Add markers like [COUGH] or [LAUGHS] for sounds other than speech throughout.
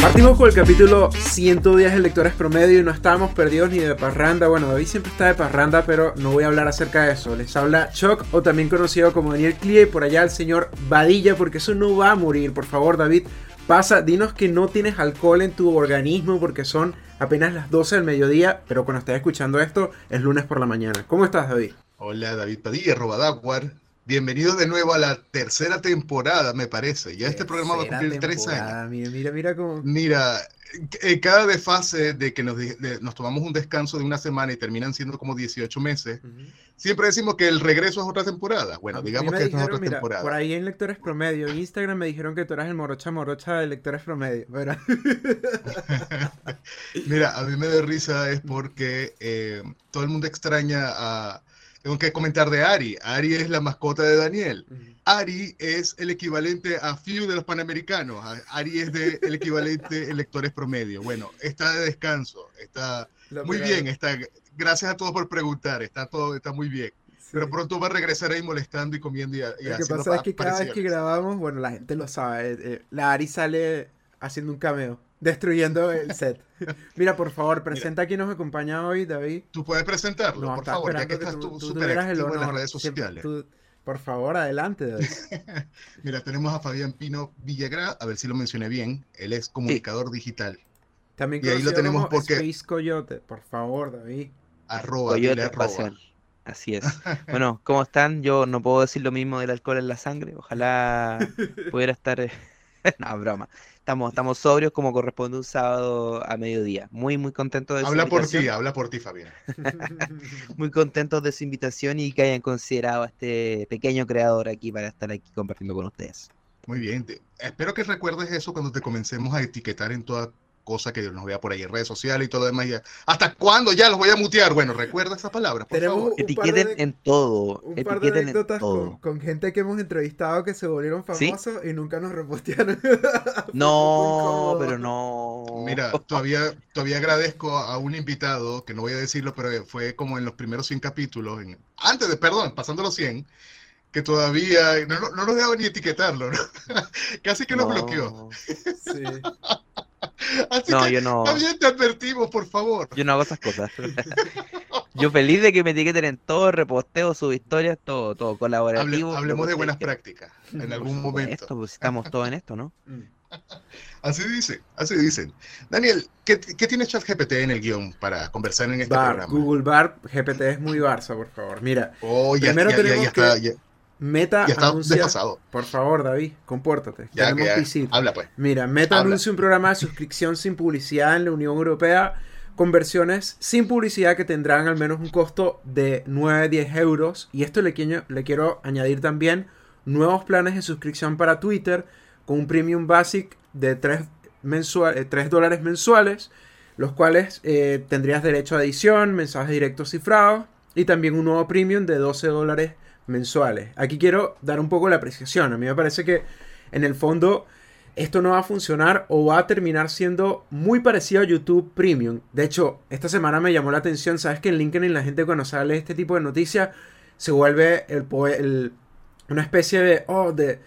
Partimos con el capítulo 110 de Lectores Promedio y no estábamos perdidos ni de parranda. Bueno, David siempre está de parranda, pero no voy a hablar acerca de eso. Les habla Chuck, o también conocido como Daniel Clie, y por allá el señor Vadilla, porque eso no va a morir. Por favor, David, pasa, dinos que no tienes alcohol en tu organismo porque son apenas las 12 del mediodía, pero cuando estés escuchando esto es lunes por la mañana. ¿Cómo estás, David? Hola, David Padilla, Robadaguar. Bienvenido de nuevo a la tercera temporada, me parece. Ya este programa va a cumplir tres años. Mira, mira, mira cómo. Mira, en cada desfase de que nos, nos, tomamos un descanso de una semana y terminan siendo como 18 meses, siempre decimos que el regreso es otra temporada. Bueno, digamos que es otra temporada. Por ahí en Lectores Promedio, en Instagram me dijeron que tú eras el morocha morocha de Lectores Promedio. [LAUGHS] mira, a mí me da risa es porque eh, todo el mundo extraña a tengo que comentar de Ari. Ari es la mascota de Daniel. Ari es el equivalente a Few de los Panamericanos. Ari es de, el equivalente electores promedio. Bueno, está de descanso. Está muy bien. Está, gracias a todos por preguntar. Está todo, está muy bien. Pero pronto va a regresar ahí molestando y comiendo y, y Lo que pasa es que cada vez que grabamos, bueno, la gente lo sabe. Eh, eh, la Ari sale haciendo un cameo destruyendo el [LAUGHS] set. Mira, por favor, presenta a quien nos acompaña hoy, David. Tú puedes presentarlo, por favor, ya que estás tú, súper activo en las redes sociales. por favor, adelante, David. [LAUGHS] Mira, tenemos a Fabián Pino Villagra, a ver si lo mencioné bien. Él es comunicador digital. También y ahí lo tenemos porque... Space Coyote, por favor, David. Arroba, Coyote arroba. Así es. [LAUGHS] Bueno, ¿cómo están? Yo no puedo decir lo mismo del alcohol en la sangre. Ojalá pudiera estar... [LAUGHS] No, broma. Estamos, estamos sobrios como corresponde un sábado a mediodía. Muy, muy contentos de Habla por ti, habla por ti, Fabián. [LAUGHS] muy contentos de su invitación y que hayan considerado a este pequeño creador aquí para estar aquí compartiendo con ustedes. Muy bien. Espero que recuerdes eso cuando te comencemos a etiquetar en toda cosa que nos vea por ahí en redes sociales y todo lo demás. ¿Hasta cuándo ya los voy a mutear? Bueno, recuerda esa palabra, por favor. Etiqueten en todo. Un par de anécdotas con, gente que hemos entrevistado que se volvieron famosos y nunca nos repostearon. [LAUGHS] no, pero no. Mira, todavía, todavía agradezco a un invitado, que no voy a decirlo, pero fue como en los primeros 100 capítulos, antes de, perdón, pasando los 100, que todavía no, no, nos dejaba ni etiquetarlo, [LAUGHS] Casi que nos bloqueó. Sí. [LAUGHS] Así no, que yo no. También te advertimos, por favor. Yo no hago esas cosas. [LAUGHS] yo feliz de que me etiqueten en todo, reposteo, sus historias, todo, todo colaborativo. hablemos de buenas prácticas en algún momento. pues estamos todos en esto, ¿no? [LAUGHS] Así dicen, así dicen. Daniel, ¿qué, ¿qué, tiene ChatGPT en el guion para conversar en este programa? Google Bar, GPT es muy Barça, por favor. Mira, oh, primero tenemos que... Meta anuncia. Por favor, David, compórtate. Ya, Habla pues. Mira, Meta anuncia un programa de suscripción sin publicidad en la Unión Europea con versiones sin publicidad que tendrán al menos un costo de 9-10 euros. Y esto le, quiero, le quiero añadir también nuevos planes de suscripción para Twitter con un premium basic de 3, mensual, 3 eh, dólares mensuales, los cuales eh, tendrías derecho a edición, mensajes directos cifrados y también un nuevo premium de 12 dólares mensuales. Aquí quiero dar un poco la apreciación. A mí me parece que en el fondo esto no va a funcionar o va a terminar siendo muy parecido a YouTube Premium. De hecho, esta semana me llamó la atención, sabes que en LinkedIn la gente cuando sale este tipo de noticias se vuelve el, una especie de, oh, de,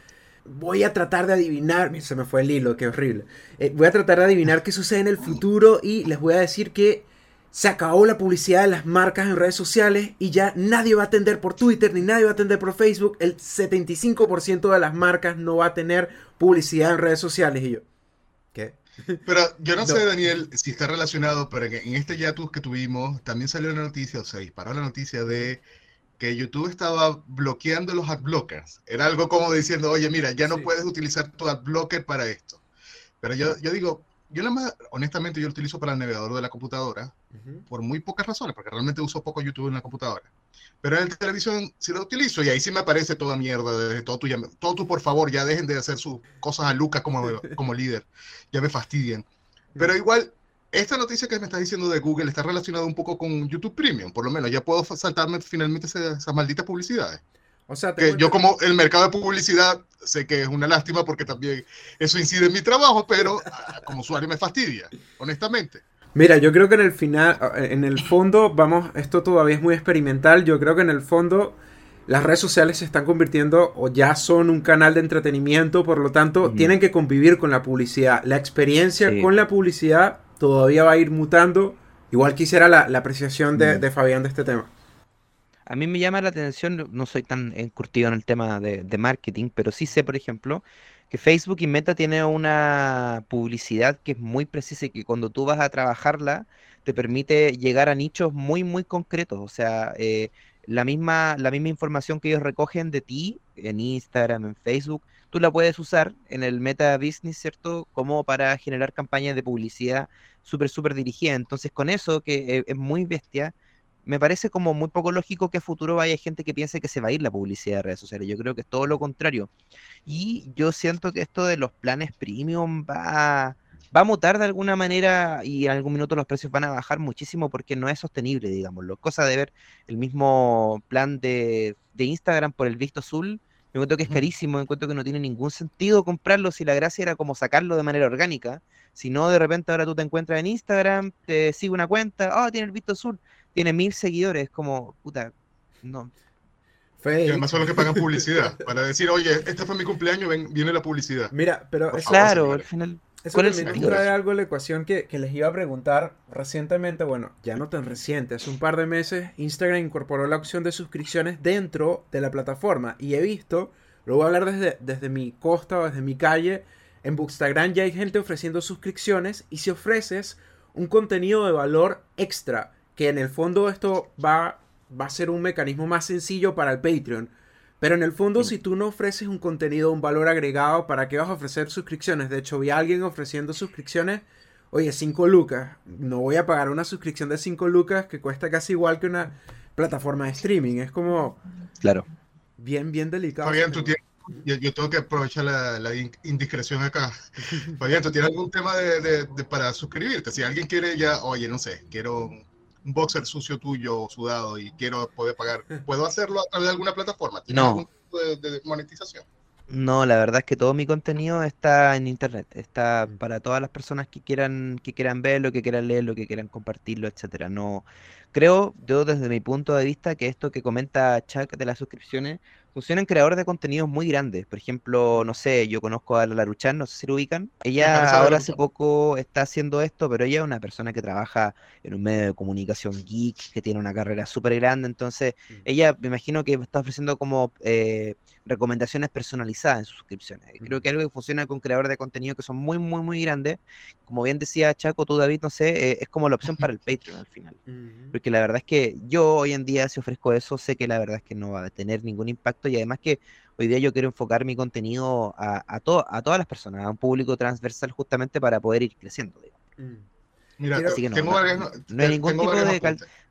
voy a tratar de adivinar, se me fue el hilo, qué horrible. Eh, voy a tratar de adivinar qué sucede en el futuro y les voy a decir que se acabó la publicidad de las marcas en redes sociales y ya nadie va a atender por Twitter ni nadie va a atender por Facebook. El 75% de las marcas no va a tener publicidad en redes sociales. Y yo, ¿qué? Pero yo no, sé, Daniel, si está relacionado, pero en este yatus que tuvimos también salió la noticia, o sea, disparó la noticia de que YouTube estaba bloqueando los adblockers. Era algo como diciendo, oye, mira, ya no puedes utilizar tu adblocker para esto. Pero yo, yo digo, yo más, honestamente, yo lo utilizo para el navegador de la computadora por muy pocas razones, porque realmente uso poco YouTube en la computadora. Pero en la televisión sí lo utilizo y ahí sí me aparece toda mierda, desde todo tu, todo tu por favor, ya dejen de hacer sus cosas a Lucas como, como líder, ya me fastidian. Pero igual, esta noticia que me estás diciendo de Google está relacionada un poco con YouTube Premium, por lo menos, ya puedo saltarme finalmente esas malditas publicidades. O sea, que yo como el mercado de publicidad sé que es una lástima porque también eso incide en mi trabajo, pero ah, como usuario me fastidia, honestamente. Mira, yo creo que en el final, en el fondo, vamos, esto todavía es muy experimental. Yo creo que en el fondo las redes sociales se están convirtiendo o ya son un canal de entretenimiento, por lo tanto, tienen que convivir con la publicidad. La experiencia con la publicidad todavía va a ir mutando. Igual quisiera la, apreciación de, de, Fabián de este tema. A mí me llama la atención, no soy tan encurtido en el tema de, marketing, pero sí sé, por ejemplo, que Facebook y Meta tienen una publicidad que es muy precisa y que cuando tú vas a trabajarla te permite llegar a nichos muy, muy concretos. O sea, eh, la misma, la misma información que ellos recogen de ti en Instagram, en Facebook, tú la puedes usar en el Meta Business, ¿cierto? Como para generar campañas de publicidad súper, súper dirigida. Entonces, con eso, que e, es muy bestia, me parece como muy poco lógico que a futuro vaya gente que piense que se va a ir la publicidad de redes sociales. Yo creo que es todo lo contrario. Y yo siento que esto de los planes premium va, va a mutar de alguna manera y en algún minuto los precios van a bajar muchísimo porque no es sostenible, digámoslo. Cosa de ver el mismo plan de, de Instagram por el visto azul. Me encuentro que es carísimo, me encuentro que no tiene ningún sentido comprarlo si la gracia era como sacarlo de manera orgánica. Si no, de repente ahora tú te encuentras en Instagram, te sigue una cuenta, oh, tiene el visto azul tiene mil seguidores, como, puta, no. Y además son los que pagan publicidad, [LAUGHS] para decir, oye, este fue mi cumpleaños, ven, viene la publicidad. Mira, pero claro, al final... Eso también trae algo a la ecuación que, que, les iba a preguntar recientemente, bueno, ya no tan reciente, hace un par de meses Instagram incorporó la opción de suscripciones dentro de la plataforma y he visto, lo voy a hablar desde, desde mi costa o desde mi calle, en Bookstagram ya hay gente ofreciendo suscripciones y si ofreces un contenido de valor extra que en el fondo esto va, va a ser un mecanismo más sencillo para el Patreon. Pero en el fondo, si tú no ofreces un contenido, un valor agregado, ¿para qué vas a ofrecer suscripciones? De hecho, vi a alguien ofreciendo suscripciones. Oye, 5 lucas. No voy a pagar una suscripción de 5 lucas que cuesta casi igual que una plataforma de streaming. Es como. Claro. Bien, bien delicado. Fabián, tú tienes, yo, tengo que aprovechar la, indiscreción acá. Fabián, ¿tú tienes algún tema de, para suscribirte? Si alguien quiere ya, oye, no sé, quiero un boxer sucio tuyo sudado y quiero poder pagar, ¿puedo hacerlo a través de alguna plataforma? ¿Tienes no. algún tipo de, monetización? No, la verdad es que todo mi contenido está en internet, está para todas las personas que quieran, que quieran verlo, que quieran leerlo, que quieran compartirlo, etcétera. No, creo, yo desde mi punto de vista, que esto que comenta Chuck de las suscripciones funcionan creadores de contenidos muy grandes. Por ejemplo, no sé, yo conozco a la Laruchan, no sé si lo ubican. Ella ahora hace poco está haciendo esto, pero ella es una persona que trabaja en un medio de comunicación geek, que tiene una carrera súper grande. Entonces, mm. ella me imagino que está ofreciendo como eh, recomendaciones personalizadas en sus suscripciones. Creo que algo que funciona con creadores de contenido que son muy, muy, muy grandes. Como bien decía Chaco, tú David, no sé, eh, es como la opción para el [LAUGHS] Patreon al final. Porque la verdad es que yo hoy en día si ofrezco eso, sé que la verdad es que no va a tener ningún impacto y además que hoy día yo quiero enfocar mi contenido a, a, a todas las personas, a un público transversal justamente para poder ir creciendo. Mm. Mira, no, hay ningún tipo de,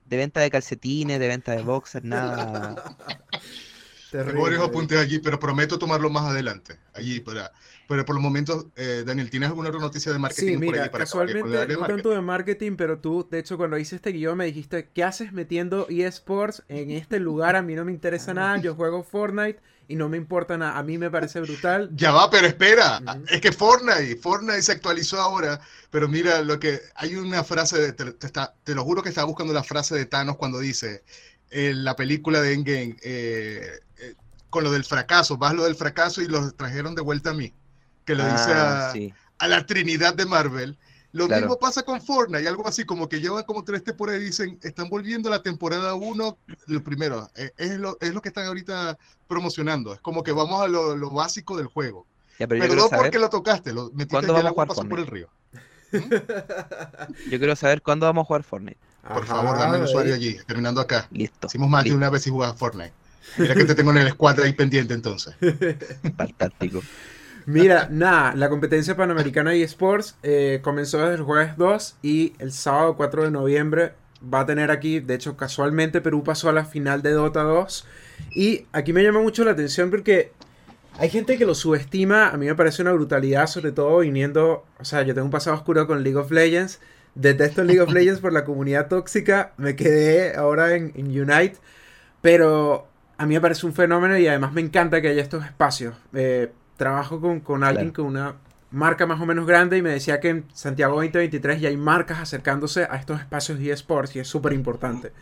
de, venta de calcetines, de venta de boxers, nada. [LAUGHS] Tengo varios apuntes allí, pero prometo tomarlo más adelante. Allí para, pero por los momentos, eh, Daniel, ¿tienes alguna otra noticia de marketing? Sí, mira, casualmente no tanto de marketing, pero tú, de hecho, cuando hice este guion me dijiste, ¿qué haces metiendo eSports en este lugar? A mí no me interesa nada, yo juego Fortnite y no me importa nada. A mí me parece brutal. Ya va, pero espera, es que Fortnite, Fortnite se actualizó ahora, pero mira, lo que hay una frase, de, te, te lo juro que estaba buscando la frase de Thanos cuando dice, en la película de Endgame, eh, eh, con lo del fracaso, vas lo del fracaso y los trajeron de vuelta a mí, que lo dice ah, a, la Trinidad de Marvel. Lo mismo pasa con Fortnite, algo así como que llevan como tres temporadas y dicen, están volviendo a la temporada 1, lo primero, eh, es, lo, es lo que están ahorita promocionando, es como que vamos a lo, básico del juego. pero no porque lo tocaste, lo metiste ya la pasó por el río. ¿Mm? [LAUGHS] Yo quiero saber cuándo vamos a jugar Fortnite. Por favor, dame el usuario allí, terminando acá. Listo. Hicimos más de una vez y jugaba Fortnite. Mira que te tengo en el escuadra ahí pendiente entonces. [LAUGHS] Fantástico. Mira, nada, la competencia panamericana de eSports eh, comenzó desde el jueves 2 y el sábado 4 de noviembre va a tener aquí, de hecho casualmente Perú pasó a la final de Dota 2 y aquí me llama mucho la atención porque hay gente que lo subestima, a mí me parece una brutalidad, sobre todo viniendo, o sea, yo tengo un pasado oscuro con League of Legends Detesto League of [LAUGHS] Legends por la comunidad tóxica. Me quedé ahora en, Unite. Pero a mí me parece un fenómeno y además me encanta que haya estos espacios. Eh, trabajo con, alguien con una marca más o menos grande y me decía que en Santiago 2023 ya hay marcas acercándose a estos espacios de eSports y es súper importante.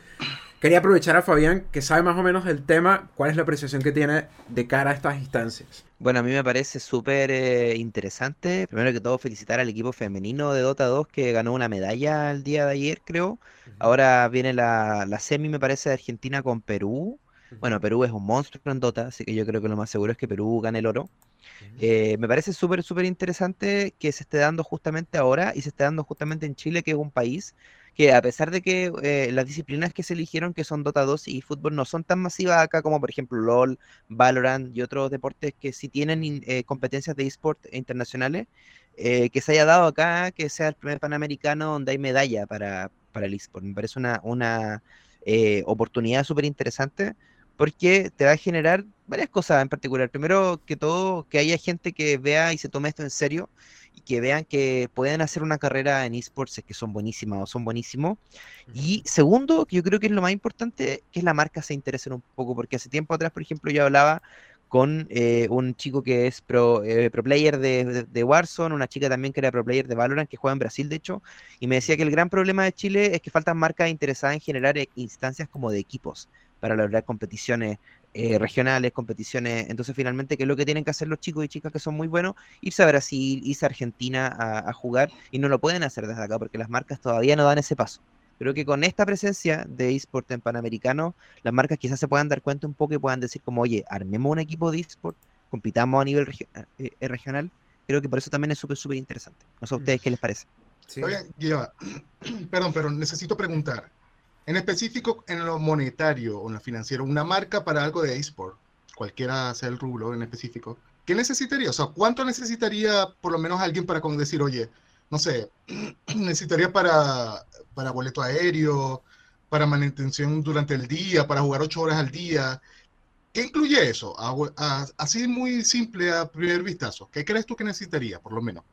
Quería aprovechar a Fabián, que sabe más o menos del tema, cuál es la apreciación que tiene de cara a estas instancias. Bueno, a mí me parece súper eh, interesante. Primero que todo, felicitar al equipo femenino de Dota 2 que ganó una medalla el día de ayer, creo. Ahora viene la, la semi, me parece, de Argentina con Perú. Bueno, Perú es un monstruo en Dota, así que yo creo que lo más seguro es que Perú gane el oro. Eh, me parece súper, súper interesante que se esté dando justamente ahora y se esté dando justamente en Chile, que es un país que a pesar de que eh, las disciplinas que se eligieron, que son Dota 2 y fútbol, no son tan masivas acá como por ejemplo LOL, Valorant y otros deportes que sí tienen eh, competencias de eSport internacionales, que se haya dado acá, que sea el primer Panamericano donde hay medalla para, para el eSport. Me parece una, una oportunidad súper interesante porque te va a generar varias cosas en particular. Primero que todo, que haya gente que vea y se tome esto en serio y que vean que pueden hacer una carrera en esports que son buenísimas o son buenísimos. Y segundo, que yo creo que es lo más importante, que es la marca se interese un poco, porque hace tiempo atrás, por ejemplo, yo hablaba con eh, un chico que es pro, eh, pro player de, de, Warzone, una chica también que era pro player de Valorant, que juega en Brasil, de hecho, y me decía que el gran problema de Chile es que faltan marcas interesadas en generar eh, instancias como de equipos para lograr competiciones eh, regionales, competiciones. Entonces, finalmente, ¿qué es lo que tienen que hacer los chicos y chicas que son muy buenos? Irse a Brasil, irse a Argentina a, jugar y no lo pueden hacer desde acá porque las marcas todavía no dan ese paso. Creo que con esta presencia de eSport en Panamericano, las marcas quizás se puedan dar cuenta un poco y puedan decir como, oye, armemos un equipo de eSport, compitamos a nivel eh, eh, regional. Creo que por eso también es súper, súper interesante. No sé a ustedes qué les parece. Sí. [CLEARS THROAT] perdón, pero necesito preguntar. En específico, en lo monetario o en lo financiero, una marca para algo de eSport, cualquiera sea el rublo en específico, ¿qué necesitaría? O sea, ¿cuánto necesitaría por lo menos alguien para decir, oye, no sé, [CLEARS THROAT] necesitaría para, para boleto aéreo, para manutención durante el día, para jugar ocho horas al día? ¿Qué incluye eso? así muy simple a primer vistazo. ¿Qué crees tú que necesitaría, por lo menos?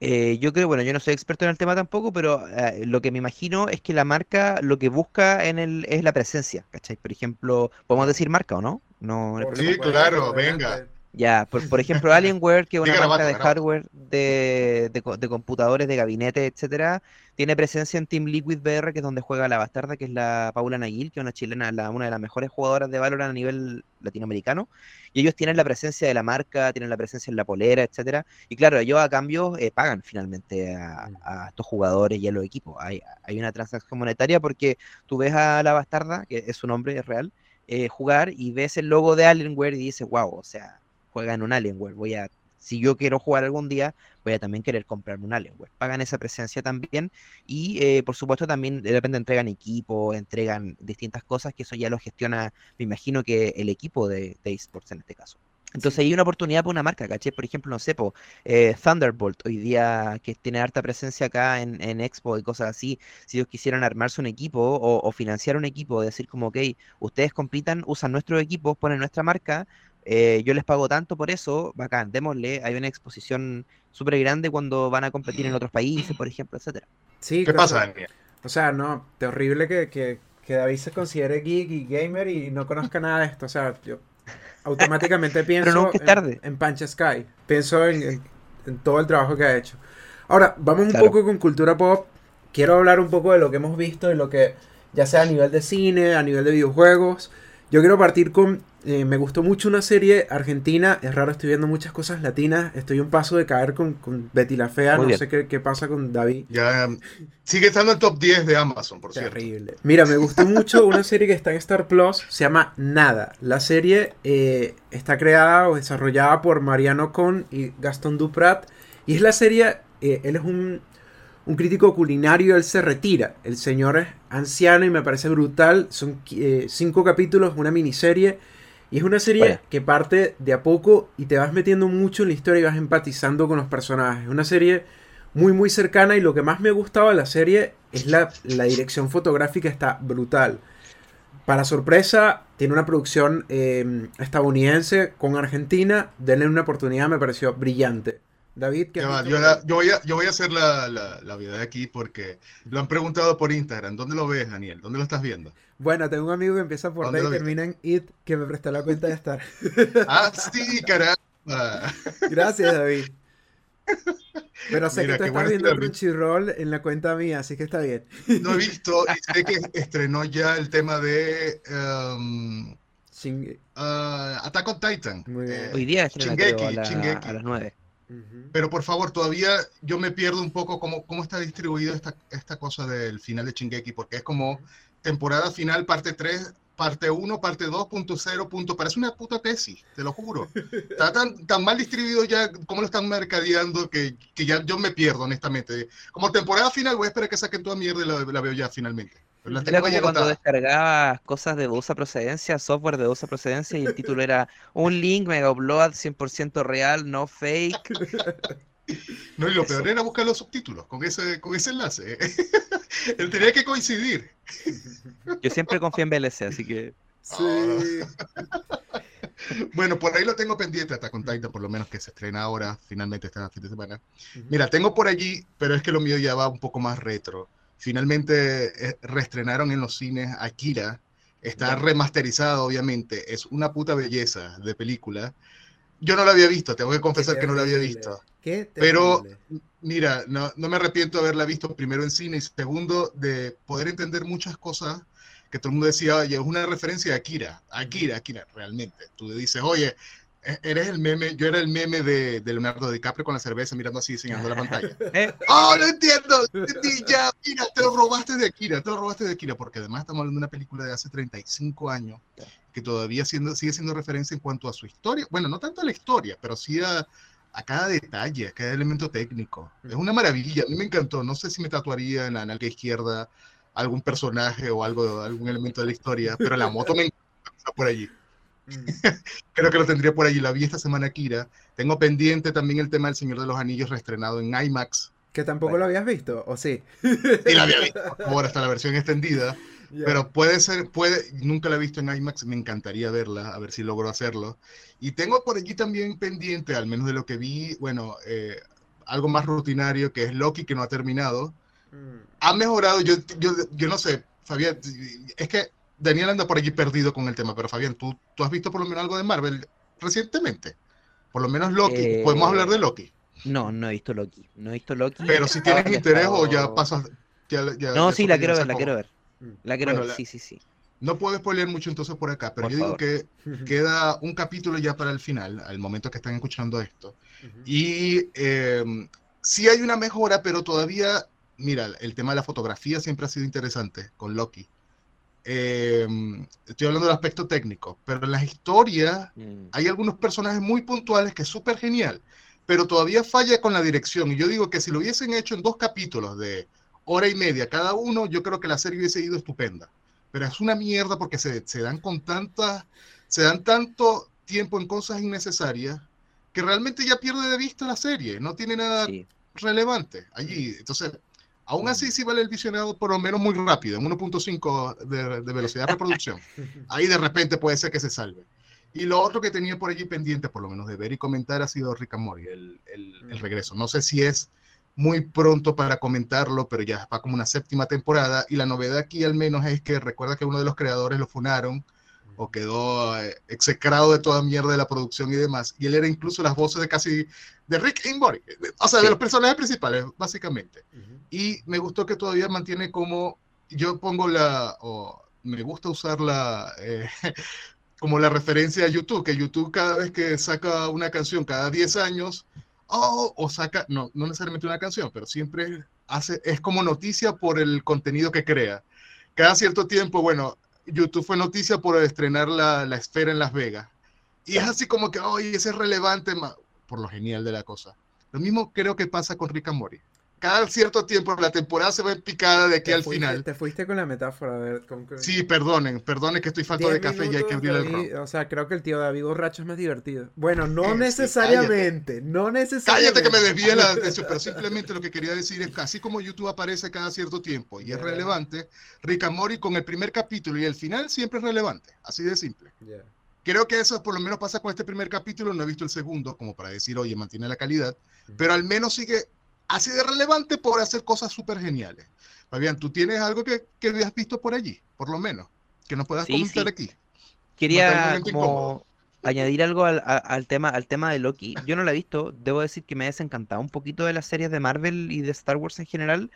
Eh, yo creo, bueno, yo no soy experto en el tema tampoco, pero eh, lo que me imagino es que la marca lo que busca en el es la presencia, ¿cachai? Por ejemplo, podemos decir marca o no? no sí, claro, venga. Ya, por, por ejemplo, [LAUGHS] Alienware, que es una marca de hardware de, de, computadores, de gabinete, etcétera, tiene presencia en Team Liquid VR, que es donde juega la bastarda, que es la Paula Naguil, que es una chilena, la, una de las mejores jugadoras de Valorant a nivel latinoamericano. Y ellos tienen la presencia de la marca, tienen la presencia en la polera, etcétera. Y claro, ellos a cambio eh, pagan finalmente a, a, estos jugadores y a los equipos. Hay, hay una transacción monetaria porque tú ves a la bastarda, que es su nombre, es real, eh, jugar y ves el logo de Alienware y dices, wow, o sea, juega en un Alienware. Voy a, si yo quiero jugar algún día, voy a también querer comprarme un Alienware. Pagan esa presencia también y eh, por supuesto también de repente entregan equipo, entregan distintas cosas que eso ya lo gestiona, me imagino que el equipo de, esports en este caso. Entonces hay una oportunidad para una marca, ¿caché? Por ejemplo, no sé, eh, Thunderbolt, hoy día que tiene harta presencia acá en, en, Expo y cosas así, si ellos quisieran armarse un equipo o, o, financiar un equipo, decir como, ok, ustedes compitan, usan nuestros equipos, ponen nuestra marca, eh, yo les pago tanto por eso, bacán, démosle, hay una exposición súper grande cuando van a competir en otros países, por ejemplo, etcétera. Sí, ¿Qué pasa, Daniel? O sea, no, terrible que, que, que, David se considere geek y gamer y no conozca nada de esto. O sea, yo automáticamente pienso tarde. En, Pancha Sky, pienso en, en, todo el trabajo que ha hecho. Ahora, vamos un poco con cultura pop. Quiero hablar un poco de lo que hemos visto, de lo que, ya sea a nivel de cine, a nivel de videojuegos. Yo quiero partir con eh, me gustó mucho una serie argentina. Es raro, estoy viendo muchas cosas latinas. Estoy un paso de caer con, con Betty la Fea. no sé qué, qué, pasa con David. Ya, sigue estando en el top 10 de Amazon, por Terrible. Mira, me gustó mucho una serie que está en Star Plus. Se llama Nada. La serie eh, está creada o desarrollada por Mariano Con y Gastón Duprat. Y es la serie. Eh, él es un un crítico culinario, él se retira. El señor es anciano y me parece brutal. Son cinco capítulos, una miniserie. Y es una serie que parte de a poco y te vas metiendo mucho en la historia y vas empatizando con los personajes. Una serie muy muy cercana y lo que más me gustaba de la serie es la, la dirección fotográfica, está brutal. Para sorpresa, tiene una producción em, estadounidense con Argentina. Denle una oportunidad, me pareció brillante. David, ¿qué yo, yo, voy a, yo voy a hacer la, la, la, vida de aquí porque lo han preguntado por Instagram. ¿Dónde lo ves, Daniel? ¿Dónde lo estás viendo? Bueno, tengo un amigo que empieza por D y termina en IT que me prestó la cuenta de estar. [LAUGHS] ah, sí, caramba. [LAUGHS] Gracias, David. Pero sé que tú estás viendo Crunchyroll en la cuenta mía, así que está bien. No he visto, [LAUGHS] y sé que estrenó ya el tema de um, Attack on Titan. Eh, Hoy día estrena a, las 9. Pero por favor, todavía yo me pierdo un poco cómo, cómo está distribuida esta, esta cosa del final de Shingeki, porque es como temporada final, parte 3, parte 1, parte 2, punto 0, punto. Parece una puta tesis, te lo juro. Está [LAUGHS] tan, tan mal distribuido ya, como lo están mercadeando, que, que, ya yo me pierdo, honestamente. Como temporada final, voy a esperar que saquen toda mierda y la, veo ya finalmente. Era como cuando descargabas cosas de dudosa procedencia, software de dudosa procedencia, y el título era un link mega upload 100% real, no fake. [LAUGHS] No, y lo peor era buscar los subtítulos con ese, con ese enlace. [LAUGHS] Él tenía que coincidir. Yo siempre confío en VLC, así que. Sí. [LAUGHS] bueno, por ahí lo tengo pendiente hasta con Titan, por lo menos que se estrena ahora, finalmente este fin de semana. Mira, tengo por allí, pero es que lo mío ya va un poco más retro. Finalmente eh, reestrenaron en los cines Akira. Está remasterizado, obviamente. Es una puta belleza de película. Yo no lo había visto, tengo que confesar que no lo había visto. Pero mira, no, no, me arrepiento de haberla visto primero en cine y segundo de poder entender muchas cosas que todo el mundo decía, oye, es una referencia a Akira, Akira, Akira, realmente. Tú dices, oye, eres el meme, yo era el meme de, de Leonardo DiCaprio con la cerveza mirando así, enseñando la pantalla. [LAUGHS] ¿Eh? ¡Oh, lo entiendo! ya, mira, te lo robaste de Akira, te lo robaste de Akira, porque además estamos hablando de una película de hace 35 años que todavía siendo, sigue siendo referencia en cuanto a su historia. Bueno, no tanto a la historia, pero sí a, a cada detalle, a cada elemento técnico. Es una maravilla, a mí me encantó. No sé si me tatuaría en la nalga izquierda algún personaje o algo, algún elemento de la historia, pero la moto me encanta por allí. Mm. [LAUGHS] Creo que lo tendría por allí. La vi esta semana, Kira. Tengo pendiente también el tema del Señor de los Anillos reestrenado en IMAX. Que tampoco lo habías visto, ¿o sí? Sí, la había visto. Ahora está la versión extendida. [LAUGHS] Pero puede ser, puede, nunca la he visto en IMAX, me encantaría verla, a ver si logro hacerlo. Y tengo por allí también pendiente, al menos de lo que vi, bueno, eh, algo más rutinario, que es Loki, que no ha terminado. Mm. Ha mejorado, yo, yo, yo no sé, Fabián, es que Daniel anda por allí perdido con el tema, pero Fabián, ¿tú, tú has visto por lo menos algo de Marvel recientemente? Por lo menos Loki, podemos eh, hablar de Loki. No, no he visto Loki, no he visto Loki. Pero si tienes interés o ya pasas... no, sí, la quiero ver, la quiero ver. La quiero sí, sí, sí. No puedo spoiler mucho entonces por acá, pero yo digo que [LAUGHS] queda un capítulo ya para el final, al momento que están escuchando esto. Y eh, sí hay una mejora, pero todavía, mira, el tema de la fotografía siempre ha sido interesante con Loki. Em, estoy hablando del aspecto técnico, pero en las historias mm. hay algunos personajes muy puntuales que es súper genial, pero todavía falla con la dirección. Y yo digo que si lo hubiesen hecho en dos capítulos de hora y media cada uno, yo creo que la serie hubiese ido estupenda. Pero es una mierda porque se, se dan con tantas, se dan tanto tiempo en cosas innecesarias que realmente ya pierde de vista la serie, no tiene nada relevante allí. Entonces, aún así sí vale el visionado por lo menos muy rápido, en 1.5 de, de, velocidad de reproducción. [LAUGHS] Ahí de repente puede ser que se salve. Y lo otro que tenía por allí pendiente, por lo menos de ver y comentar, ha sido Rick and Morty, el, el, el regreso. No sé si es muy pronto para comentarlo, pero ya va como una séptima temporada. Y la novedad aquí al menos es que recuerda que uno de los creadores lo funaron o quedó eh, execrado de toda mierda de la producción y demás. Y él era incluso las voces de casi de Rick Inbody, o sea, de los personajes principales, básicamente. Y me gustó que todavía mantiene como, yo pongo la, o me gusta usarla eh, [LAUGHS] como la referencia a YouTube, que YouTube cada vez que saca una canción, cada 10 años, oh, o saca, no, no necesariamente una canción, pero siempre hace, es como noticia por el contenido que crea. Cada cierto tiempo, bueno, YouTube fue noticia por estrenar la, la esfera en Las Vegas. Y es así como que, oye, ese es relevante, por lo genial de la cosa. Lo mismo creo que pasa con Rick and Morty cada cierto tiempo la temporada se ve picada de aquí al final. Te fuiste con la metáfora. A ver, Sí, perdonen, perdonen que estoy falto de café y hay que abrir el rojo. O sea, creo que el tío David borracho es más divertido. Bueno, no necesariamente, no necesariamente. Cállate que me desvíe la atención, pero simplemente lo que quería decir es que así como YouTube aparece cada cierto tiempo y es relevante, Rick and Morty con el primer capítulo y el final siempre es relevante, así de simple. Creo que eso por lo menos pasa con este primer capítulo, no he visto el segundo como para decir, oye, mantiene la calidad, pero al menos sigue así de relevante por hacer cosas súper geniales. Fabián, ¿tú tienes algo que, que has visto por allí, por lo menos, que nos puedas comentar aquí? Quería como añadir algo al, tema, al tema de Loki. Yo no la he visto, debo decir que me ha desencantado un poquito de las series de Marvel y de Star Wars en general.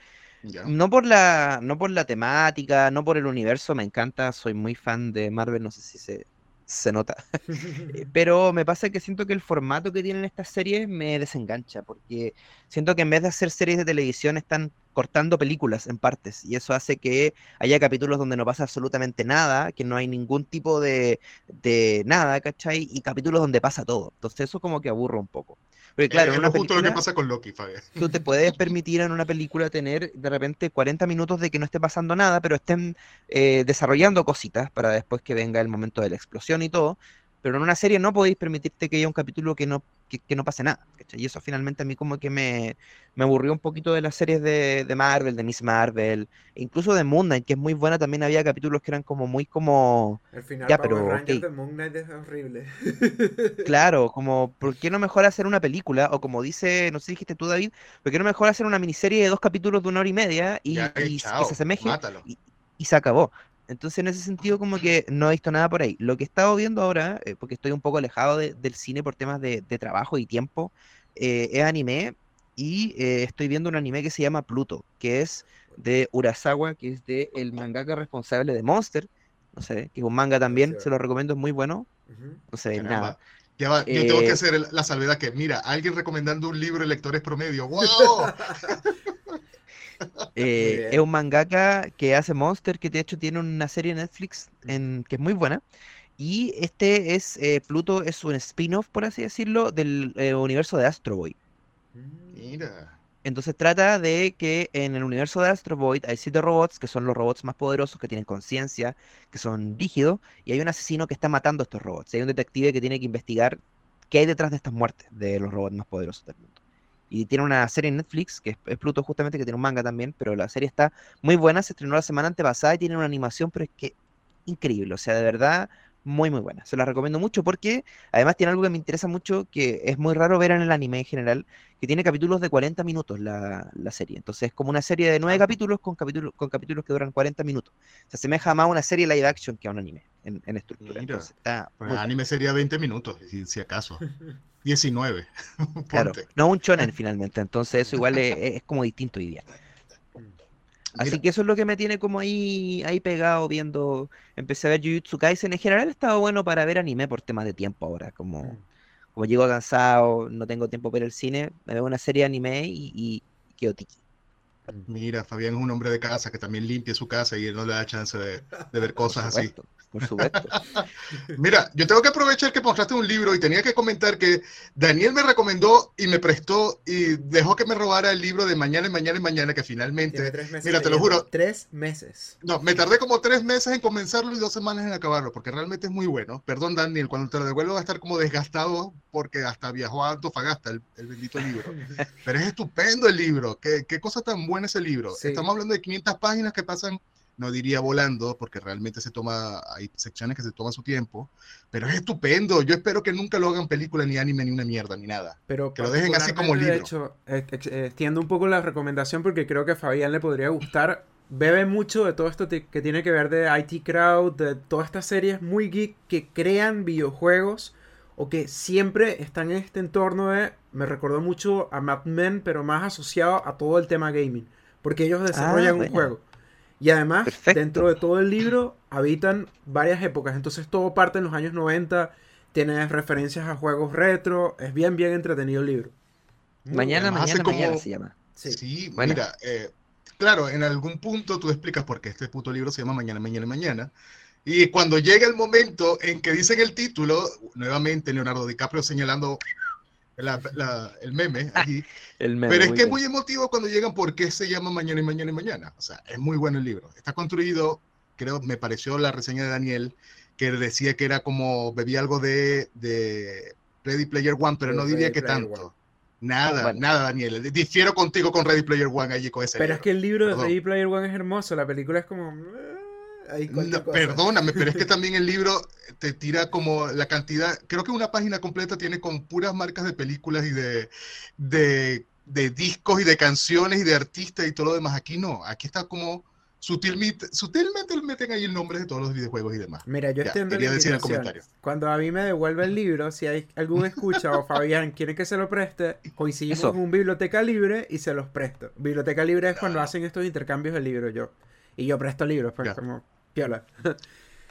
No por la, no por la temática, no por el universo, me encanta, soy muy fan de Marvel, no sé si se, se nota. [LAUGHS] Eh, [LAUGHS] pero me pasa que siento que el formato que tienen estas series me desengancha, porque siento que en vez de hacer series de televisión están cortando películas en partes, y eso hace que haya capítulos donde no pasa absolutamente nada, que no hay ningún tipo de, de nada, ¿cachai? Y capítulos donde pasa todo. Entonces eso como que aburro un poco. Porque claro, es justo lo que pasa con Loki, Fabián. Tú te puedes permitir en una película tener de repente 40 minutos de que no esté pasando nada, pero estén eh, desarrollando cositas para después que venga el momento de la explosión y todo. Pero en una serie no podéis permitirte que haya un capítulo que no, que, no pase nada. Y eso finalmente a mí como que me, me aburrió un poquito de las series de, de, Marvel, de Miss Marvel, incluso de Moon Knight, que es muy buena, también había capítulos que eran como muy como... El final ya, pero, de Moon Knight es horrible. [LAUGHS] claro, como, ¿por qué no mejor hacer una película? O como dice, no sé si dijiste tú, David, ¿por qué no mejor hacer una miniserie de dos capítulos de una hora y media y, y, se asemeje y, y se acabó? Entonces, en ese sentido, como que no he visto nada por ahí. Lo que he estado viendo ahora, eh, porque estoy un poco alejado del cine por temas de, trabajo y tiempo, eh, es anime y eh, estoy viendo un anime que se llama Pluto, que es de Urasawa, que es de el mangaka responsable de Monster, no sé, que es un manga también, se lo recomiendo, es muy bueno. No sé, nada. yo tengo que hacer la salvedad que, mira, alguien recomendando un libro de lectores promedio. [LAUGHS] ¡Wow! Eh, es un mangaka que hace Monster, que de hecho tiene una serie en Netflix en, que es muy buena. Y este es, eh, Pluto es un spin-off, por así decirlo, del eh, universo de Astro Boy. Mira. Entonces trata de que en el universo de Astro Boy hay siete robots, que son los robots más poderosos, que tienen conciencia, que son rígidos, y hay un asesino que está matando a estos robots. hay un detective que tiene que investigar qué hay detrás de estas muertes de los robots más poderosos del mundo. Y tiene una serie en Netflix, que es, Pluto justamente, que tiene un manga también, pero la serie está muy buena, se estrenó la semana antepasada y tiene una animación, pero es que increíble, o sea, de verdad, muy, muy buena. Se la recomiendo mucho porque además tiene algo que me interesa mucho, que es muy raro ver en el anime en general, que tiene capítulos de 40 minutos la, serie. Entonces es como una serie de 9 capítulos con, capítulos con capítulos que duran 40 minutos. Se asemeja más a una serie live action que a un anime en, estructura. Entonces, está pues anime sería 20 minutos, si acaso. [LAUGHS] 19. claro, no un chonen [LAUGHS] finalmente, entonces eso igual es, [LAUGHS] como distinto hoy día. Así que eso es lo que me tiene como ahí, ahí pegado viendo. Empecé a ver Jujutsu Kaisen. En general he estado bueno para ver anime por temas de tiempo ahora. Como, mm. como llego cansado, no tengo tiempo para el cine, me veo una serie de anime y, y quedo tiki. Mira, Fabián es un hombre de casa que también limpia su casa y él no le da chance de, de ver cosas así por supuesto. [LAUGHS] Mira, yo tengo que aprovechar que mostraste un libro y tenía que comentar que Daniel me recomendó y me prestó y dejó que me robara el libro de Mañana y Mañana y Mañana, que finalmente, mira, te lo juro. Tres meses. No, me tardé como tres meses en comenzarlo y dos semanas en acabarlo, porque realmente es muy bueno. Perdón, Daniel, cuando te lo devuelvo va a estar como desgastado porque hasta viajó a Antofagasta el, el bendito libro. [LAUGHS] Pero es estupendo el libro. Qué, qué cosa tan buena ese libro. Estamos hablando de 500 páginas que pasan no diría volando, porque realmente se toma, hay secciones que se toman su tiempo, pero es estupendo. Yo espero que nunca lo hagan película, ni anime, ni una mierda, ni nada. Pero que lo dejen así como libro. De hecho, extiendo un poco la recomendación porque creo que a Fabián le podría gustar. Bebe mucho de todo esto que tiene que ver de IT Crowd, de todas estas series muy geek que crean videojuegos o que siempre están en este entorno de. Me recordó mucho a Mad Men, pero más asociado a todo el tema gaming. Porque ellos desarrollan ah, un juego. Y además, dentro de todo el libro habitan varias épocas. Entonces todo parte en los años 90. Tiene referencias a juegos retro. Es bien, bien entretenido el libro. mañana, mañana, mañana se llama. Sí, mira, eh, claro, en algún punto tú explicas por qué este puto libro se llama Mañana, Mañana, Mañana. Y cuando llega el momento en que dicen el título, nuevamente Leonardo DiCaprio señalando el meme ah, Pero es que es muy emotivo cuando llegan porque se llama Mañana y Mañana y Mañana. O sea, es muy bueno el libro. Está construido, creo, me pareció la reseña de Daniel, que decía que era como, bebía algo de, de Ready Player One, pero no diría que tanto. Nada, nada, Daniel. Difiero contigo con Ready Player One allí con ese. Pero es que el libro de Ready Player One es hermoso, la película es como perdóname, pero es que [LAUGHS] también el libro te tira como la cantidad, creo que una página completa tiene con puras marcas de películas y de, de, discos y de canciones y de artistas y todo lo demás. Aquí no, aquí está como sutilmente, sutilmente meten ahí el nombre de todos los videojuegos y demás. Mira, yo Ya, entiendo quería la decir el invitación. comentario. Cuando a mí me devuelve el libro, si hay algún escucha o [LAUGHS] Fabián quiere que se lo preste, coincidimos Eso. en un biblioteca libre y se los presto. Biblioteca libre es cuando hacen estos intercambios de libros yo. Y yo presto libros, pues Ya. como piola. [LAUGHS]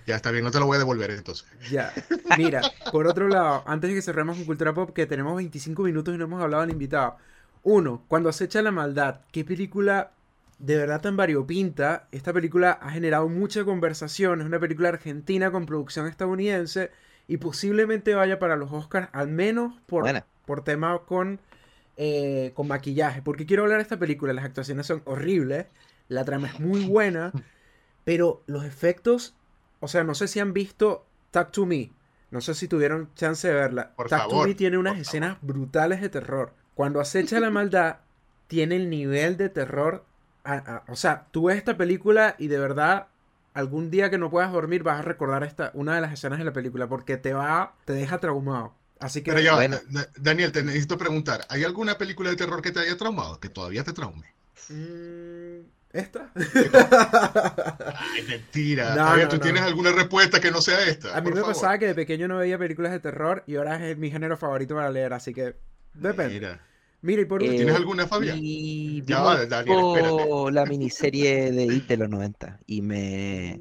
Ya está bien, no te lo voy a devolver entonces. Ya. Mira, por otro lado, antes de que cerremos con Cultura Pop, que tenemos 25 minutos y no hemos hablado del invitado. Uno, cuando acecha la maldad, qué película de verdad tan variopinta. Esta película ha generado mucha conversación. Es una película argentina con producción estadounidense y posiblemente vaya para los Oscars, al menos por, por tema con, eh, con maquillaje. Porque quiero hablar de esta película. Las actuaciones son horribles, la trama es muy buena, pero los efectos, o sea, no sé si han visto Talk to Me. No sé si tuvieron chance de verla. Por Talk to Me tiene unas escenas brutales de terror. Cuando acecha la maldad, tiene el nivel de terror. a- a- o sea, tú ves esta película y de verdad, algún día que no puedas dormir, vas a recordar esta, una de las escenas de la película porque te va, te deja traumado. Así que Pero ya va, Bueno. Da- Daniel, te necesito preguntar, ¿hay alguna película de terror que te haya traumado? Que todavía te traume. Mm, ¿Esta? Ay, mentira. No, ¿tú no. tienes alguna respuesta que no sea esta? A mí Por me favor. pasaba que de pequeño no veía películas de terror y ahora es mi género favorito para leer, así que depende. Mira. Mira, y por Eh, último, ¿Tienes alguna, Fabián? Y Ya va, Daniel, espérate. la miniserie de It de los 90 y me...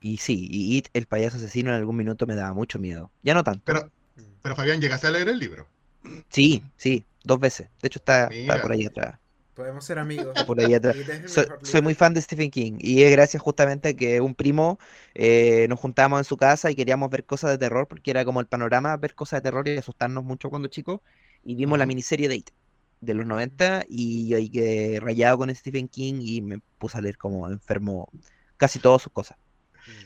Y sí, y It, el payaso asesino en algún minuto me daba mucho miedo. Ya no tanto. Pero, pero Fabián, ¿llegaste a leer el libro? Sí, sí, dos veces. De hecho está, está por ahí atrás. Podemos ser amigos. Por ahí atrás. [LAUGHS] Soy, soy muy fan de Stephen King y es gracias justamente a que un primo eh, nos juntábamos en su casa y queríamos ver cosas de terror porque era como el panorama ver cosas de terror y asustarnos mucho cuando chicos y vimos la Ujú. miniserie de It de los 90 y yo ahí quedé rayado con Stephen King y me puse a leer como enfermo casi todas sus cosas.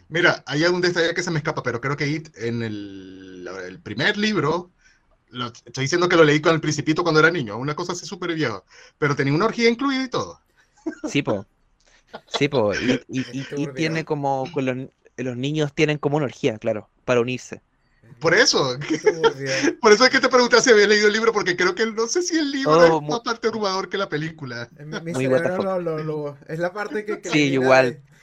Mira, hay algún detalle que se me escapa, pero creo que It en el, el primer libro, lo- estoy diciendo que lo leí con el principito cuando era niño, una cosa así súper vieja, pero tenía una orgía incluida y todo. Sí, po. Sí, po. Y, y- y- [LAUGHS] y Turbio. tiene como, con los, los niños tienen como una orgía, claro, para unirse. Por eso, [LAUGHS] por eso es que te pregunté si había leído el libro, porque creo que no sé si el libro Oh, es mu- más perturbador que la película. Mi, mi Muy cerebro lo- lo- es la parte que... que Sí, igual. de-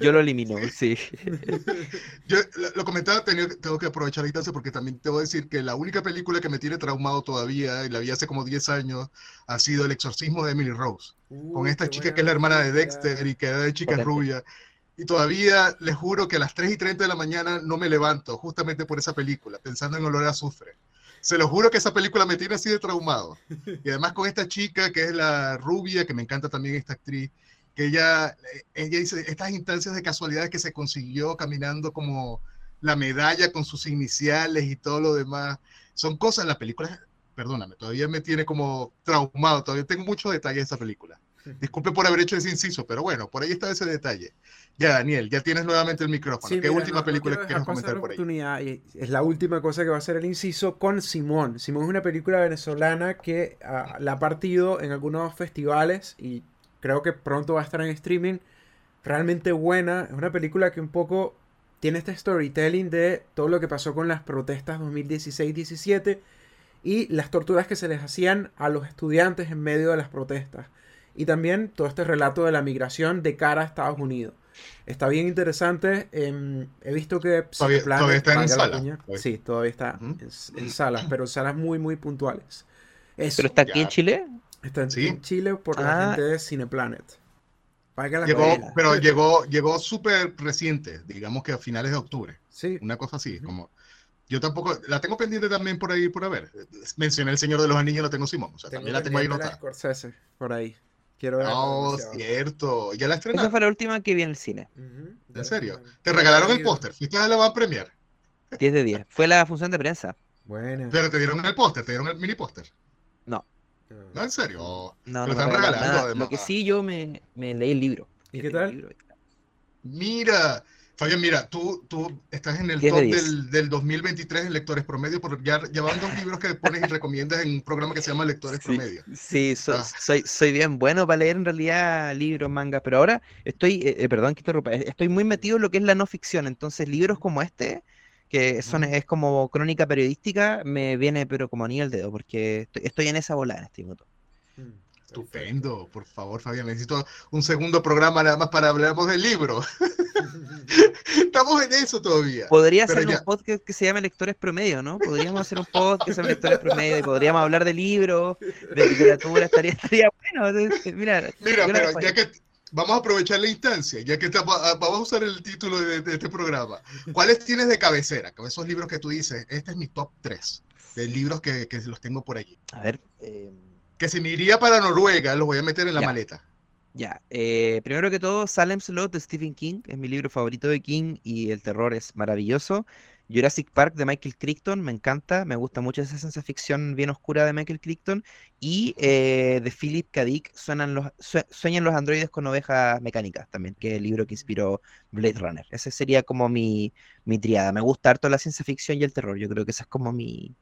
Yo lo elimino, sí. [LAUGHS] Yo lo, lo comentaba, tenía- tengo que aprovechar la instancia porque también te voy a decir que la única película que me tiene traumado todavía, y la vi hace como 10 años, ha sido El exorcismo de Emily Rose. con Uy, esta chica buena que es la hermana de. Dexter y que era de chica Potente. rubia. Y todavía les juro que a las 3 y 30 de la mañana no me levanto, justamente por esa película, pensando en olor a azufre. Se lo juro que esa película me tiene así de traumado. Y además con esta chica que es la rubia, que me encanta también esta actriz, que ella, ella dice estas instancias de casualidades que se consiguió caminando como la medalla con sus iniciales y todo lo demás. Son cosas, la película, perdóname, todavía me tiene como traumado, todavía tengo muchos detalles de esa película. Disculpe por haber hecho ese inciso, pero bueno, por ahí está ese detalle. Ya, Daniel, ya tienes nuevamente el micrófono. Sí, ¿Qué mira, última no- no película quiero quieres comentar por ahí? es la última cosa que va a ser el inciso con Simón. Simón es una película venezolana que ah, la ha partido en algunos festivales y creo que pronto va a estar en streaming. Realmente buena. Es una película que un poco tiene este storytelling de todo lo que pasó con las protestas 2016-17 y las torturas que se les hacían a los estudiantes en medio de las protestas. Y también todo este relato de la migración de cara a Estados Unidos. Está bien interesante. em, he visto que Todavía- Cineplanet, todavía está en sala, todavía. Sí, todavía está en, en salas, pero en salas muy, muy puntuales. Eso, Pero está aquí en Ya. Chile. Está en, Sí. en Chile por la Ah. gente de Cineplanet. Llegó, pero llegó, llegó súper reciente, digamos que a finales de octubre, Sí, una cosa así, como yo tampoco, la tengo pendiente también por ahí por ver. Mencioné El Señor de los Anillos, la tengo Simón, o sea, tengo también la tengo ahí notada. Scorsese por ahí. Quiero verla No, demasiado. cierto, ya la Esa estrenaron. fue la última que vi en el cine. ¿En serio? bueno. Te regalaron el póster, fuiste a la van premier, 10 de 10. Fue la función de prensa. Buena. pero te dieron el póster, te dieron el mini póster. No, No, en serio. No, Lo no me están regalaron regalando, nada. además. Lo que sí, yo me, me leí el libro. ¿Y qué tal? libro. Mira, Fabián, mira, tú, tú estás en el 10 de top 10. del, del 2023 en lectores promedio, por ya llevan dos libros que pones y recomiendas en un programa que se llama Lectores Sí, Promedio. sí, so- Ah. soy, soy bien bueno para leer en realidad libros, mangas, pero ahora estoy, eh, eh, perdón que interrumpa, eh, estoy muy metido en lo que es la no ficción, entonces libros como este, que son, es como crónica periodística, me viene pero como anillo al dedo, porque estoy, estoy en esa bola en este minuto. Mm. Estupendo, por favor, Fabián. Necesito un segundo programa nada más para hablarnos del libro. [LAUGHS] Estamos en eso todavía. Podría ser un podcast que se llame Lectores Promedio, ¿no? Podríamos hacer un podcast que se llame Lectores Promedio y podríamos hablar de libros, de literatura, estaría, estaría bueno. [LAUGHS] Mira, Mira pero ya que vamos a aprovechar la instancia, ya que vamos a usar el título de, este programa. ¿Cuáles tienes de cabecera? Con esos libros que tú dices, este es mi top 3 de libros que, que los tengo por allí. A ver. Eh, que si me iría para Noruega, los voy a meter en la maleta. Ya, eh, primero que todo, Salem's Lot de Stephen King, es mi libro favorito de King y el terror es maravilloso. Jurassic Park de Michael Crichton, me encanta, me gusta mucho esa ciencia ficción bien oscura de Michael Crichton. Y eh, de Philip K. Dick, suenan los, Sueñan los androides con ovejas mecánicas también, que es el libro que inspiró Blade Runner. Ese sería como mi, mi triada. Me gusta harto la ciencia ficción y el terror, yo creo que ese es como mi,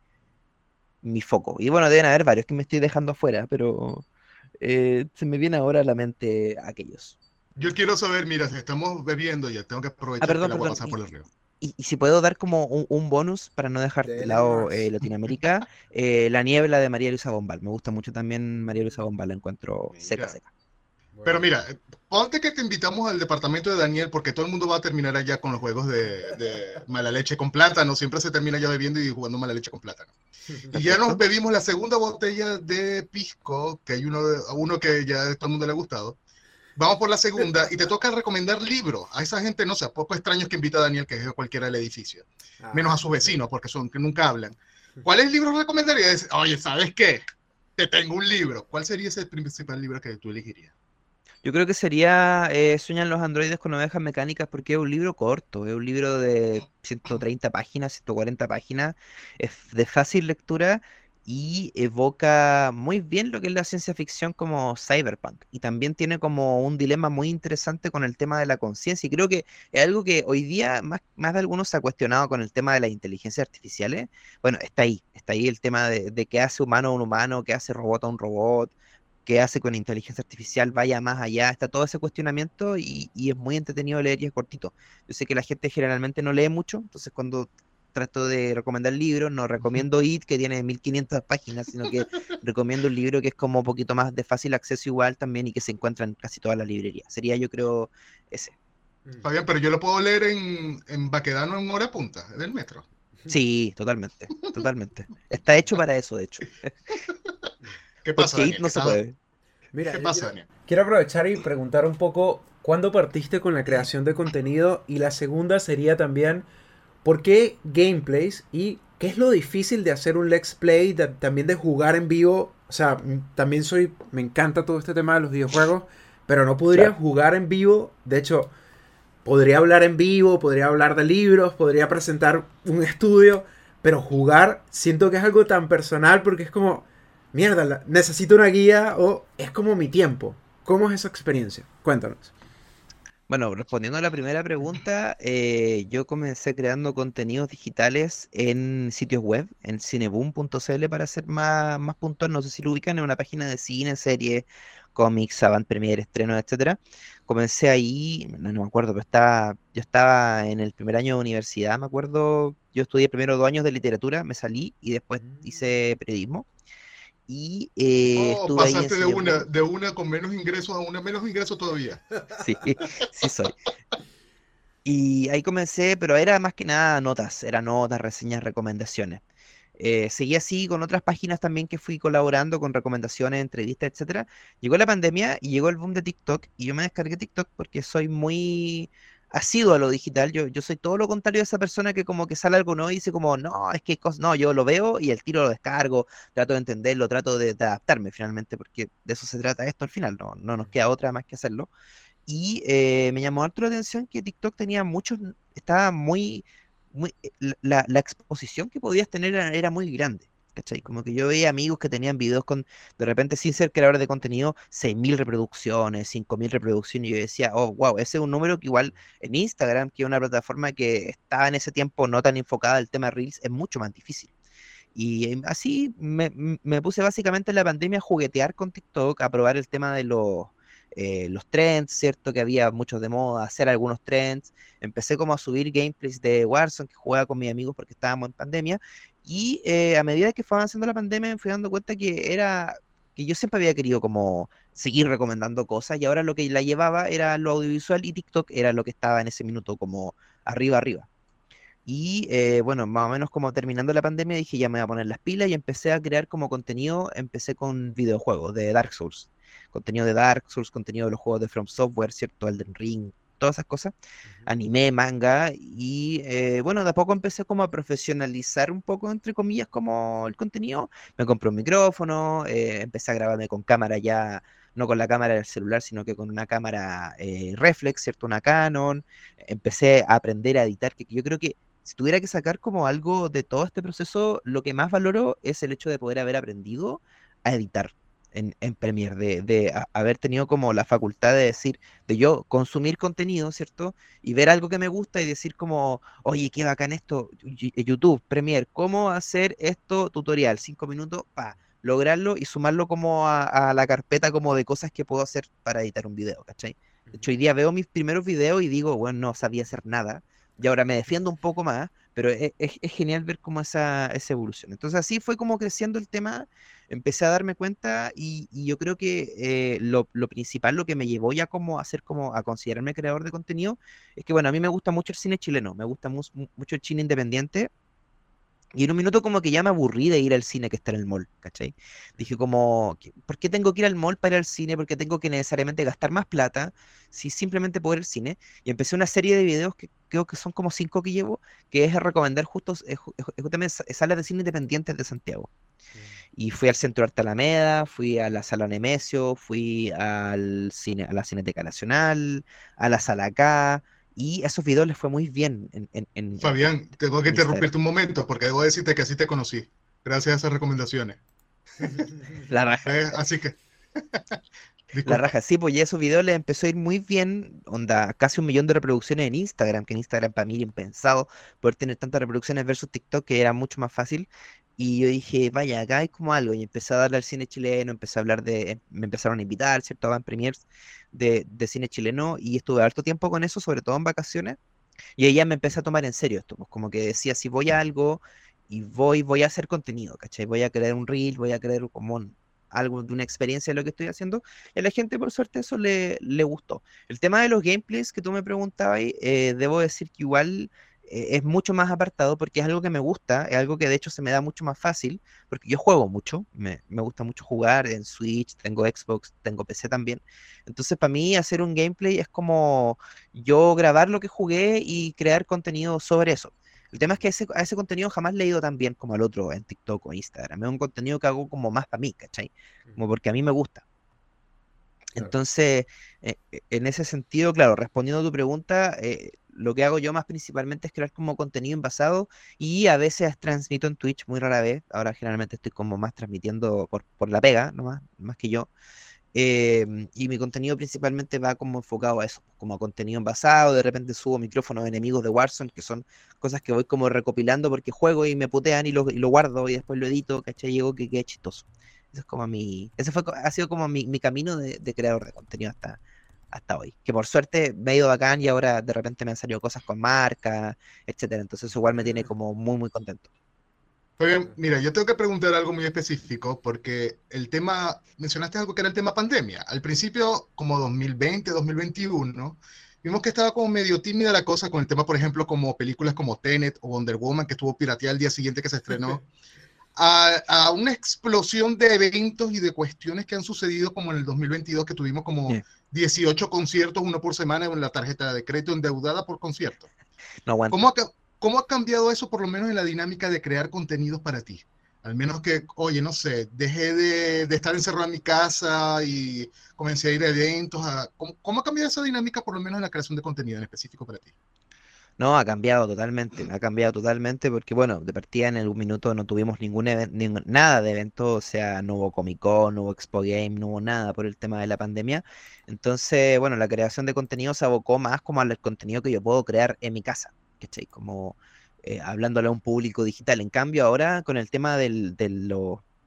mi foco. Y bueno, deben haber varios que me estoy dejando afuera, pero eh, se me viene ahora a la mente aquellos. Yo quiero saber, mira, si estamos bebiendo ya, tengo que aprovechar ah, que pasar por el río. Y, si puedo dar como un, bonus para no dejar de lado eh, Latinoamérica, [LAUGHS] eh, La niebla de María Luisa Bombal. Me gusta mucho también María Luisa Bombal, la encuentro seca, seca. Pero mira, ponte que te invitamos al departamento de Daniel, porque todo el mundo va a terminar allá con los juegos de, mala leche con plátano. Siempre se termina ya bebiendo y jugando mala leche con plátano. Y ya nos bebimos la segunda botella de pisco, que hay uno, uno que ya a todo el mundo le ha gustado. Vamos por la segunda y te toca recomendar libros. A esa gente, no sé, poco extraños que invita a Daniel, que es de cualquiera del edificio. Ah, menos a sus vecinos, porque son que nunca hablan. ¿Cuáles libros recomendarías? Oye, ¿sabes qué? Te tengo un libro. ¿Cuál sería ese principal libro que tú elegirías? Yo creo que sería eh, Sueñan los androides con ovejas mecánicas porque es un libro corto, es un libro de 130 páginas, 140 páginas, es de fácil lectura y evoca muy bien lo que es la ciencia ficción como cyberpunk. Y también tiene como un dilema muy interesante con el tema de la conciencia. Y creo que es algo que hoy día más, más de algunos se ha cuestionado con el tema de las inteligencias artificiales. Bueno, está ahí, está ahí el tema de, de qué hace humano a un humano, qué hace robot a un robot que hace con inteligencia artificial vaya más allá, está todo ese cuestionamiento y, es muy entretenido leer y es cortito. Yo sé que la gente generalmente no lee mucho, entonces cuando trato de recomendar libros, no recomiendo IT, que tiene 1500 páginas, sino que [LAUGHS] recomiendo un libro que es como un poquito más de fácil acceso igual también y que se encuentra en casi toda la librería. Sería yo creo ese. Fabián, pero yo lo puedo leer en, en Baquedano en hora punta, del metro. Sí, totalmente, [LAUGHS] totalmente. Está hecho para eso, de hecho. ¿Qué pasa? no se puede. Mira, ¿Qué pasa, Quiero aprovechar y preguntar un poco cuándo partiste con la creación de contenido y la segunda sería también por qué gameplays y qué es lo difícil de hacer un let's play, también de jugar en vivo. O sea, también soy, me encanta todo este tema de los videojuegos, pero no podría jugar en vivo. De hecho, podría hablar en vivo, podría hablar de libros, podría presentar un estudio, pero jugar siento que es algo tan personal porque es como mierda, necesito una guía o es como mi tiempo. ¿Cómo es esa experiencia? Cuéntanos. Bueno, respondiendo a la primera pregunta, eh, yo comencé creando contenidos digitales en sitios web, en cineboom.cl para ser más, más puntual. No sé si lo ubican en una página de cine, serie, cómics, avant premier, estrenos, etcétera. Comencé ahí, no, me acuerdo, pero estaba, yo estaba en el primer año de universidad, me acuerdo. Yo estudié primero dos años de literatura, me salí y después mm. hice periodismo y eh, oh, pasaste de una, de una con menos ingresos a una menos ingresos todavía. [LAUGHS] Sí, sí soy. Y ahí comencé, pero era más que nada notas, eran notas, reseñas, recomendaciones. Eh, seguí así con otras páginas también que fui colaborando con recomendaciones, entrevistas, etcétera. Llegó la pandemia y llegó el boom de TikTok y yo me descargué TikTok porque soy muy sido a lo digital, yo, yo soy todo lo contrario de esa persona que como que sale algo no y dice como, no, es que no, yo lo veo y el tiro lo descargo, trato de entenderlo, trato de, adaptarme finalmente, porque de eso se trata esto al final, no, no nos queda otra más que hacerlo. Y eh, me llamó harto la atención que TikTok tenía muchos, estaba muy, muy eh, la, la exposición que podías tener era muy grande. ¿Cachai? Como que yo veía amigos que tenían videos con, de repente, sin ser creadores de contenido, 6.000 reproducciones, 5.000 reproducciones, y yo decía, oh, wow, ese es un número que igual en Instagram, que es una plataforma que estaba en ese tiempo no tan enfocada al tema Reels, es mucho más difícil. Y em, así me, puse básicamente en la pandemia a juguetear con TikTok, a probar el tema de los eh, los trends, ¿cierto? Que había muchos de moda, hacer algunos trends. Empecé como a subir gameplays de Warzone que jugaba con mis amigos porque estábamos en pandemia. Y eh, a medida que fue avanzando la pandemia me fui dando cuenta que era que yo siempre había querido como seguir recomendando cosas y ahora lo que la llevaba era lo audiovisual y TikTok era lo que estaba en ese minuto como arriba, arriba. Y eh, bueno, más o menos como terminando la pandemia dije ya me voy a poner las pilas y empecé a crear como contenido, empecé con videojuegos de Dark Souls, contenido de Dark Souls, contenido de los juegos de From Software, ¿cierto? Elden Ring, todas esas cosas, anime, manga, y eh, bueno, de a poco empecé como a profesionalizar un poco, entre comillas, como el contenido. Me compré un micrófono, eh, empecé a grabarme con cámara ya, no con la cámara del celular, sino que con una cámara eh, reflex, ¿cierto? Una Canon. Empecé a aprender a editar, que yo creo que si tuviera que sacar como algo de todo este proceso, lo que más valoro es el hecho de poder haber aprendido a editar en, en Premiere, de, haber tenido como la facultad de decir, de yo consumir contenido, ¿cierto? Y ver algo que me gusta y decir como, oye, qué bacán esto, YouTube, Premiere, ¿cómo hacer esto tutorial? Cinco minutos, pa, lograrlo y sumarlo como a, la carpeta como de cosas que puedo hacer para editar un video, ¿cachai? De hecho, hoy día veo mis primeros videos y digo, bueno, no sabía hacer nada, y ahora me defiendo un poco más, pero e, es, es, genial ver cómo esa, esa, evolución. Entonces así fue como creciendo el tema, empecé a darme cuenta y, yo creo que eh, lo, lo, principal, lo que me llevó ya como a ser como a considerarme creador de contenido, es que bueno, a mí me gusta mucho el cine chileno, me gusta mu mucho el cine independiente, y en un minuto como que ya me aburrí de ir al cine que está en el mall, ¿cachai? Dije como, ¿por qué tengo que ir al mall para ir al cine? ¿Por qué tengo que necesariamente gastar más plata si simplemente puedo ir al cine? Y empecé una serie de videos que creo que son como cinco que llevo, que es recomendar justo, justamente salas de cine independientes de Santiago. Mm. Y fui al Centro Arte Alameda, fui a la Sala Nemesio, fui al cine, a la Cineteca Nacional, a la Sala K, y esos videos les fue muy bien. En, Fabián, tengo que interrumpirte un momento porque debo decirte que así te conocí, gracias a esas recomendaciones. [LAUGHS] La raja. Eh, así que. [LAUGHS] la raja, sí, pues ya esos videos les empezó a ir muy bien, onda, casi un millón de reproducciones en Instagram, que en Instagram para mí era impensado poder tener tantas reproducciones versus TikTok, que era mucho más fácil. Y yo dije, vaya, acá hay como algo. Y empecé a darle al cine chileno, empecé a hablar de, me empezaron a invitar, ¿cierto? Van premiers de, de, cine chileno y estuve harto tiempo con eso, sobre todo en vacaciones. Y ella me empecé a tomar en serio esto, pues como que decía, si voy a algo y voy, voy a hacer contenido, ¿cachai? Voy a crear un reel, voy a crear como algo de una experiencia de lo que estoy haciendo. Y a la gente, por suerte, eso le, le gustó. El tema de los gameplays que tú me preguntabas, eh, debo decir que igual es mucho más apartado porque es algo que me gusta, es algo que de hecho se me da mucho más fácil, porque yo juego mucho, me, me gusta mucho jugar en Switch, tengo Xbox, tengo PC también. Entonces para mí hacer un gameplay es como yo grabar lo que jugué y crear contenido sobre eso. El tema es que ese, a ese contenido jamás le he ido tan bien como al otro en TikTok o Instagram. Es un contenido que hago como más para mí, ¿cachai? Como porque a mí me gusta. Entonces, eh, eh, en ese sentido, claro, respondiendo a tu pregunta, eh, lo que hago yo más principalmente es crear como contenido envasado y a veces transmito en Twitch, muy rara vez. Ahora generalmente estoy como más transmitiendo por, por la pega, no más, que yo. Em, y mi contenido principalmente va como enfocado a eso, como a contenido envasado. De repente subo micrófonos enemigos de Warzone, que son cosas que voy como recopilando porque juego y me putean y lo, y lo guardo y después lo edito, ¿cachai? Llego que quede chistoso. Eso es como mi, ese fue, ha sido como mi, mi camino de, de creador de contenido hasta, hasta hoy. Que por suerte me ha ido bacán y ahora de repente me han salido cosas con marca, etcétera. Entonces igual me tiene como muy, muy contento. Bien, mira, yo tengo que preguntar algo muy específico porque el tema, mencionaste algo que era el tema pandemia. Al principio, como 2020, 2021, vimos que estaba como medio tímida la cosa con el tema, por ejemplo, como películas como Tenet o Wonder Woman, que estuvo pirateada el día siguiente que se estrenó. A, a, una explosión de eventos y de cuestiones que han sucedido como en el 2022, que tuvimos como 18 conciertos, uno por semana, en la tarjeta de crédito endeudada por concierto. No ¿Cómo, ha, ¿Cómo ha cambiado eso, por lo menos en la dinámica de crear contenidos para ti? Al menos que, oye, no sé, dejé de, de estar encerrado en mi casa y comencé a ir a eventos. A, ¿cómo, ¿Cómo ha cambiado esa dinámica, por lo menos en la creación de contenido en específico para ti? No, ha cambiado totalmente, ha cambiado totalmente porque, bueno, de partida en algún minuto no tuvimos ningún, nada de evento, o sea, no hubo Comic Con, no hubo Expo Game, no hubo nada por el tema de la pandemia. Entonces, bueno, la creación de contenido se abocó más como al contenido que yo puedo crear en mi casa, ¿cachai? Como eh, hablándole a un público digital. En cambio, ahora con el tema del, de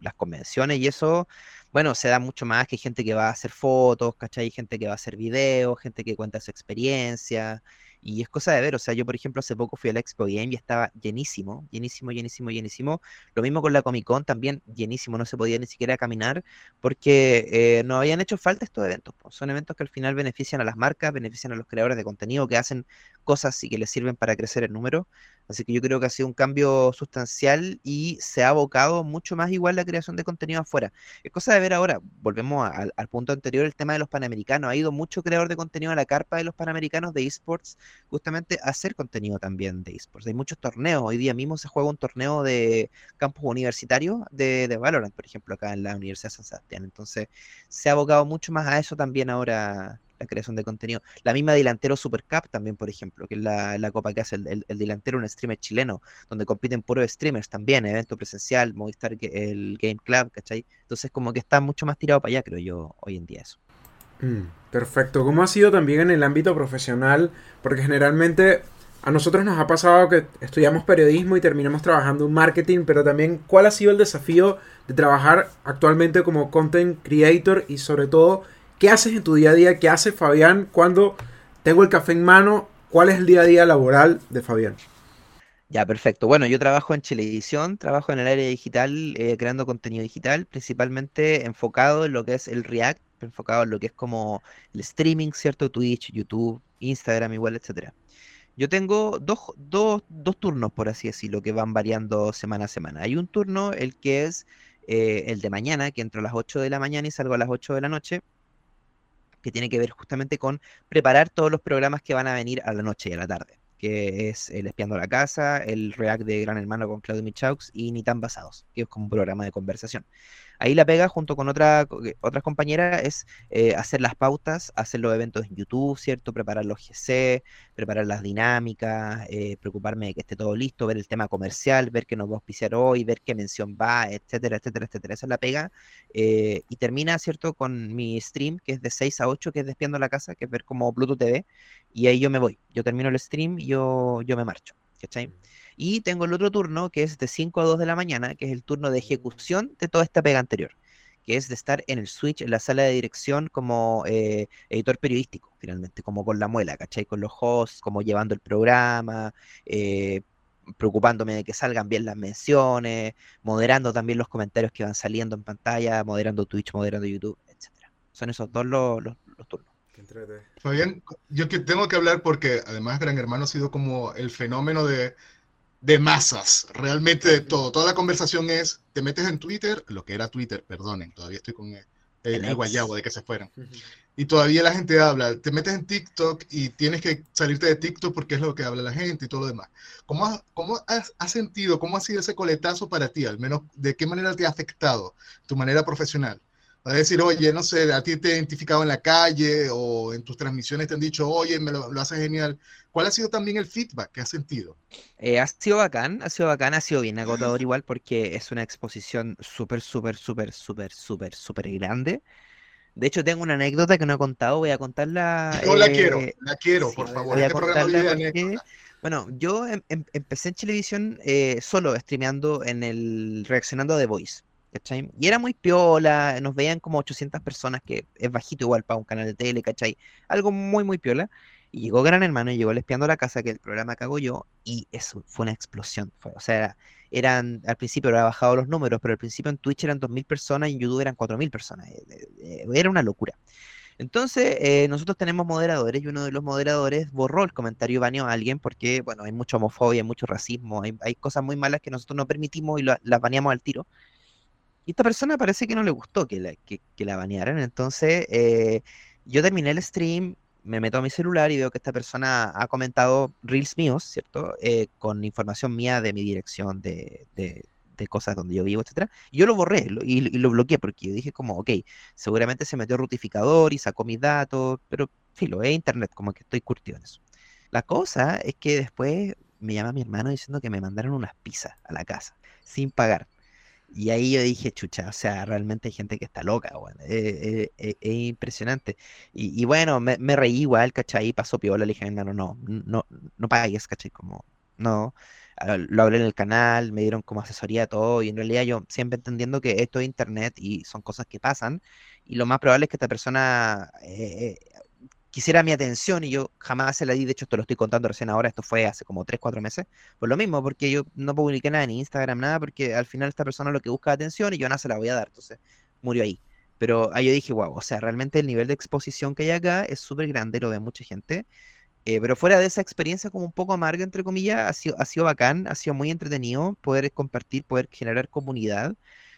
las convenciones y eso, bueno, se da mucho más que gente que va a hacer fotos, ¿cachai? Gente que va a hacer videos, gente que cuenta su experiencia Y es cosa de ver, o sea, yo por ejemplo hace poco fui al Expo Game y estaba llenísimo, llenísimo, llenísimo, llenísimo. Lo mismo con la Comic Con también, llenísimo, no se podía ni siquiera caminar porque eh, no habían hecho falta estos eventos. Son eventos que al final benefician a las marcas, benefician a los creadores de contenido que hacen cosas y que les sirven para crecer el número. Así que yo creo que ha sido un cambio sustancial y se ha abocado mucho más igual la creación de contenido afuera. Es cosa de ver ahora, volvemos al punto anterior, el tema de los panamericanos. Ha ido mucho creador de contenido a la carpa de los panamericanos de esports, justamente a hacer contenido también de esports. Hay muchos torneos. Hoy día mismo se juega un torneo de campus universitarios de, de Valorant, por ejemplo, acá en la Universidad de San Sebastián. Entonces, se ha abocado mucho más a eso también ahora la creación de contenido. La misma delantero Super Cup también, por ejemplo, que es la, copa que hace el, delantero, un streamer chileno, donde compiten puros streamers también, evento presencial, Movistar, el Game Club, ¿cachai? Entonces como que está mucho más tirado para allá, creo yo, hoy en día eso. Mm, perfecto. ¿Cómo ha sido también en el ámbito profesional? Porque generalmente a nosotros nos ha pasado que estudiamos periodismo y terminamos trabajando en marketing, pero también cuál ha sido el desafío de trabajar actualmente como content creator y sobre todo ¿Qué haces en tu día a día? ¿Qué hace Fabián cuando tengo el café en mano? ¿Cuál es el día a día laboral de Fabián? Ya, perfecto. Bueno, yo trabajo en televisión, trabajo en el área digital, eh, creando contenido digital, principalmente enfocado en lo que es el React, enfocado en lo que es como el streaming, ¿cierto? Twitch, YouTube, Instagram, igual, etcétera. Yo tengo dos, dos, dos, turnos, por así decirlo, que van variando semana a semana. Hay un turno, el que es eh, el de mañana, que entro a las 8 de la mañana y salgo a las 8 de la noche que tiene que ver justamente con preparar todos los programas que van a venir a la noche y a la tarde, que es el Espiando la Casa, el React de Gran Hermano con Claudio Michaux y Ni tan basados, que es como un programa de conversación. Ahí la pega junto con otra, otras compañeras es eh, hacer las pautas, hacer los eventos en YouTube, ¿cierto? Preparar los GC, preparar las dinámicas, eh, preocuparme de que esté todo listo, ver el tema comercial, ver qué nos va a auspiciar hoy, ver qué mención va, etcétera, etcétera, etcétera. Esa es la pega. Eh, y termina, ¿cierto? Con mi stream, que es de 6 a 8, que es Despiando la Casa, que es ver como Bluetooth TV. Y ahí yo me voy. Yo termino el stream y yo, yo me marcho. ¿Cachai? Y tengo el otro turno que es de 5 a 2 de la mañana, que es el turno de ejecución de toda esta pega anterior, que es de estar en el switch, en la sala de dirección como eh, editor periodístico, finalmente, como con la muela, ¿cachai? Con los hosts, como llevando el programa, eh, preocupándome de que salgan bien las menciones, moderando también los comentarios que van saliendo en pantalla, moderando Twitch, moderando YouTube, etc. Son esos dos los, los, los turnos. Fabián, yo que tengo que hablar porque además Gran Hermano ha sido como el fenómeno de de masas, realmente de todo. Toda la conversación es, te metes en Twitter, lo que era Twitter, perdonen, todavía estoy con el, guayabo de que se fueran. Y todavía la gente habla, te metes en TikTok y tienes que salirte de TikTok porque es lo que habla la gente y todo lo demás. ¿Cómo, cómo has, has, sentido, cómo ha sido ese coletazo para ti? Al menos, ¿de qué manera te ha afectado tu manera profesional? A decir, oye, no sé, a ti te he identificado en la calle o en tus transmisiones te han dicho, oye, me lo, lo haces genial. ¿Cuál ha sido también el feedback que has sentido? Eh, ha sido bacán, ha sido bacán, ha sido bien agotador igual porque es una exposición súper, súper, súper, súper, súper, súper grande. De hecho, tengo una anécdota que no he contado, voy a contarla. Yo la quiero, eh, la quiero, por favor. Este contarla bueno, yo em, em, empecé en televisión eh, solo, streameando en el, reaccionando a The Voice. Y era muy piola, nos veían como 800 personas, que es bajito igual para un canal de tele, ¿cachai? Algo muy, muy piola. Y llegó Gran Hermano y llegó el Espiando la Casa, que el programa hago yo, y eso fue una explosión. o sea, eran, al principio había bajado los números, pero al principio en Twitch eran 2.000 personas y en YouTube eran 4.000 personas. Eh, eh, eh, era una locura. Entonces, nosotros tenemos moderadores y uno de los moderadores borró el comentario baneó a alguien porque, bueno, hay mucha homofobia, hay mucho racismo, hay, cosas muy malas que nosotros no permitimos y las baneamos al tiro. Y esta persona parece que no le gustó que la, que, la banearan. Entonces, eh, yo terminé el stream, me meto a mi celular y veo que esta persona ha comentado reels míos, ¿cierto? Eh, con información mía de mi dirección, de, cosas donde yo vivo, etcétera. Yo lo borré y, lo bloqueé porque yo dije como, ok, seguramente se metió rutificador y sacó mis datos, pero filo, es internet, como que estoy curtido en eso. La cosa es que después me llama mi hermano diciendo que me mandaron unas pizzas a la casa, sin pagar. Y ahí yo dije, chucha, o sea, realmente hay gente que está loca, bueno, es, impresionante. Y, bueno, me, reí igual, ¿cachai? Pasó piola, le dije, no, no, no, no pagues, ¿cachai? Como, no, lo hablé en el canal, me dieron como asesoría todo, y en realidad yo siempre entendiendo que esto es internet y son cosas que pasan, y lo más probable es que esta persona eh, quisiera mi atención y yo jamás se la di, de hecho esto lo estoy contando recién ahora, esto fue hace como 3, 4 meses, por lo mismo, porque yo no publiqué nada en Instagram, nada, porque al final esta persona lo que busca atención y yo nada se la voy a dar, entonces murió ahí. Pero ahí yo dije, wow, o sea, realmente el nivel de exposición que hay acá es súper grande, lo ve mucha gente. Eh, pero fuera de esa experiencia como un poco amarga, entre comillas, ha sido, ha sido bacán, ha sido muy entretenido poder compartir, poder generar comunidad,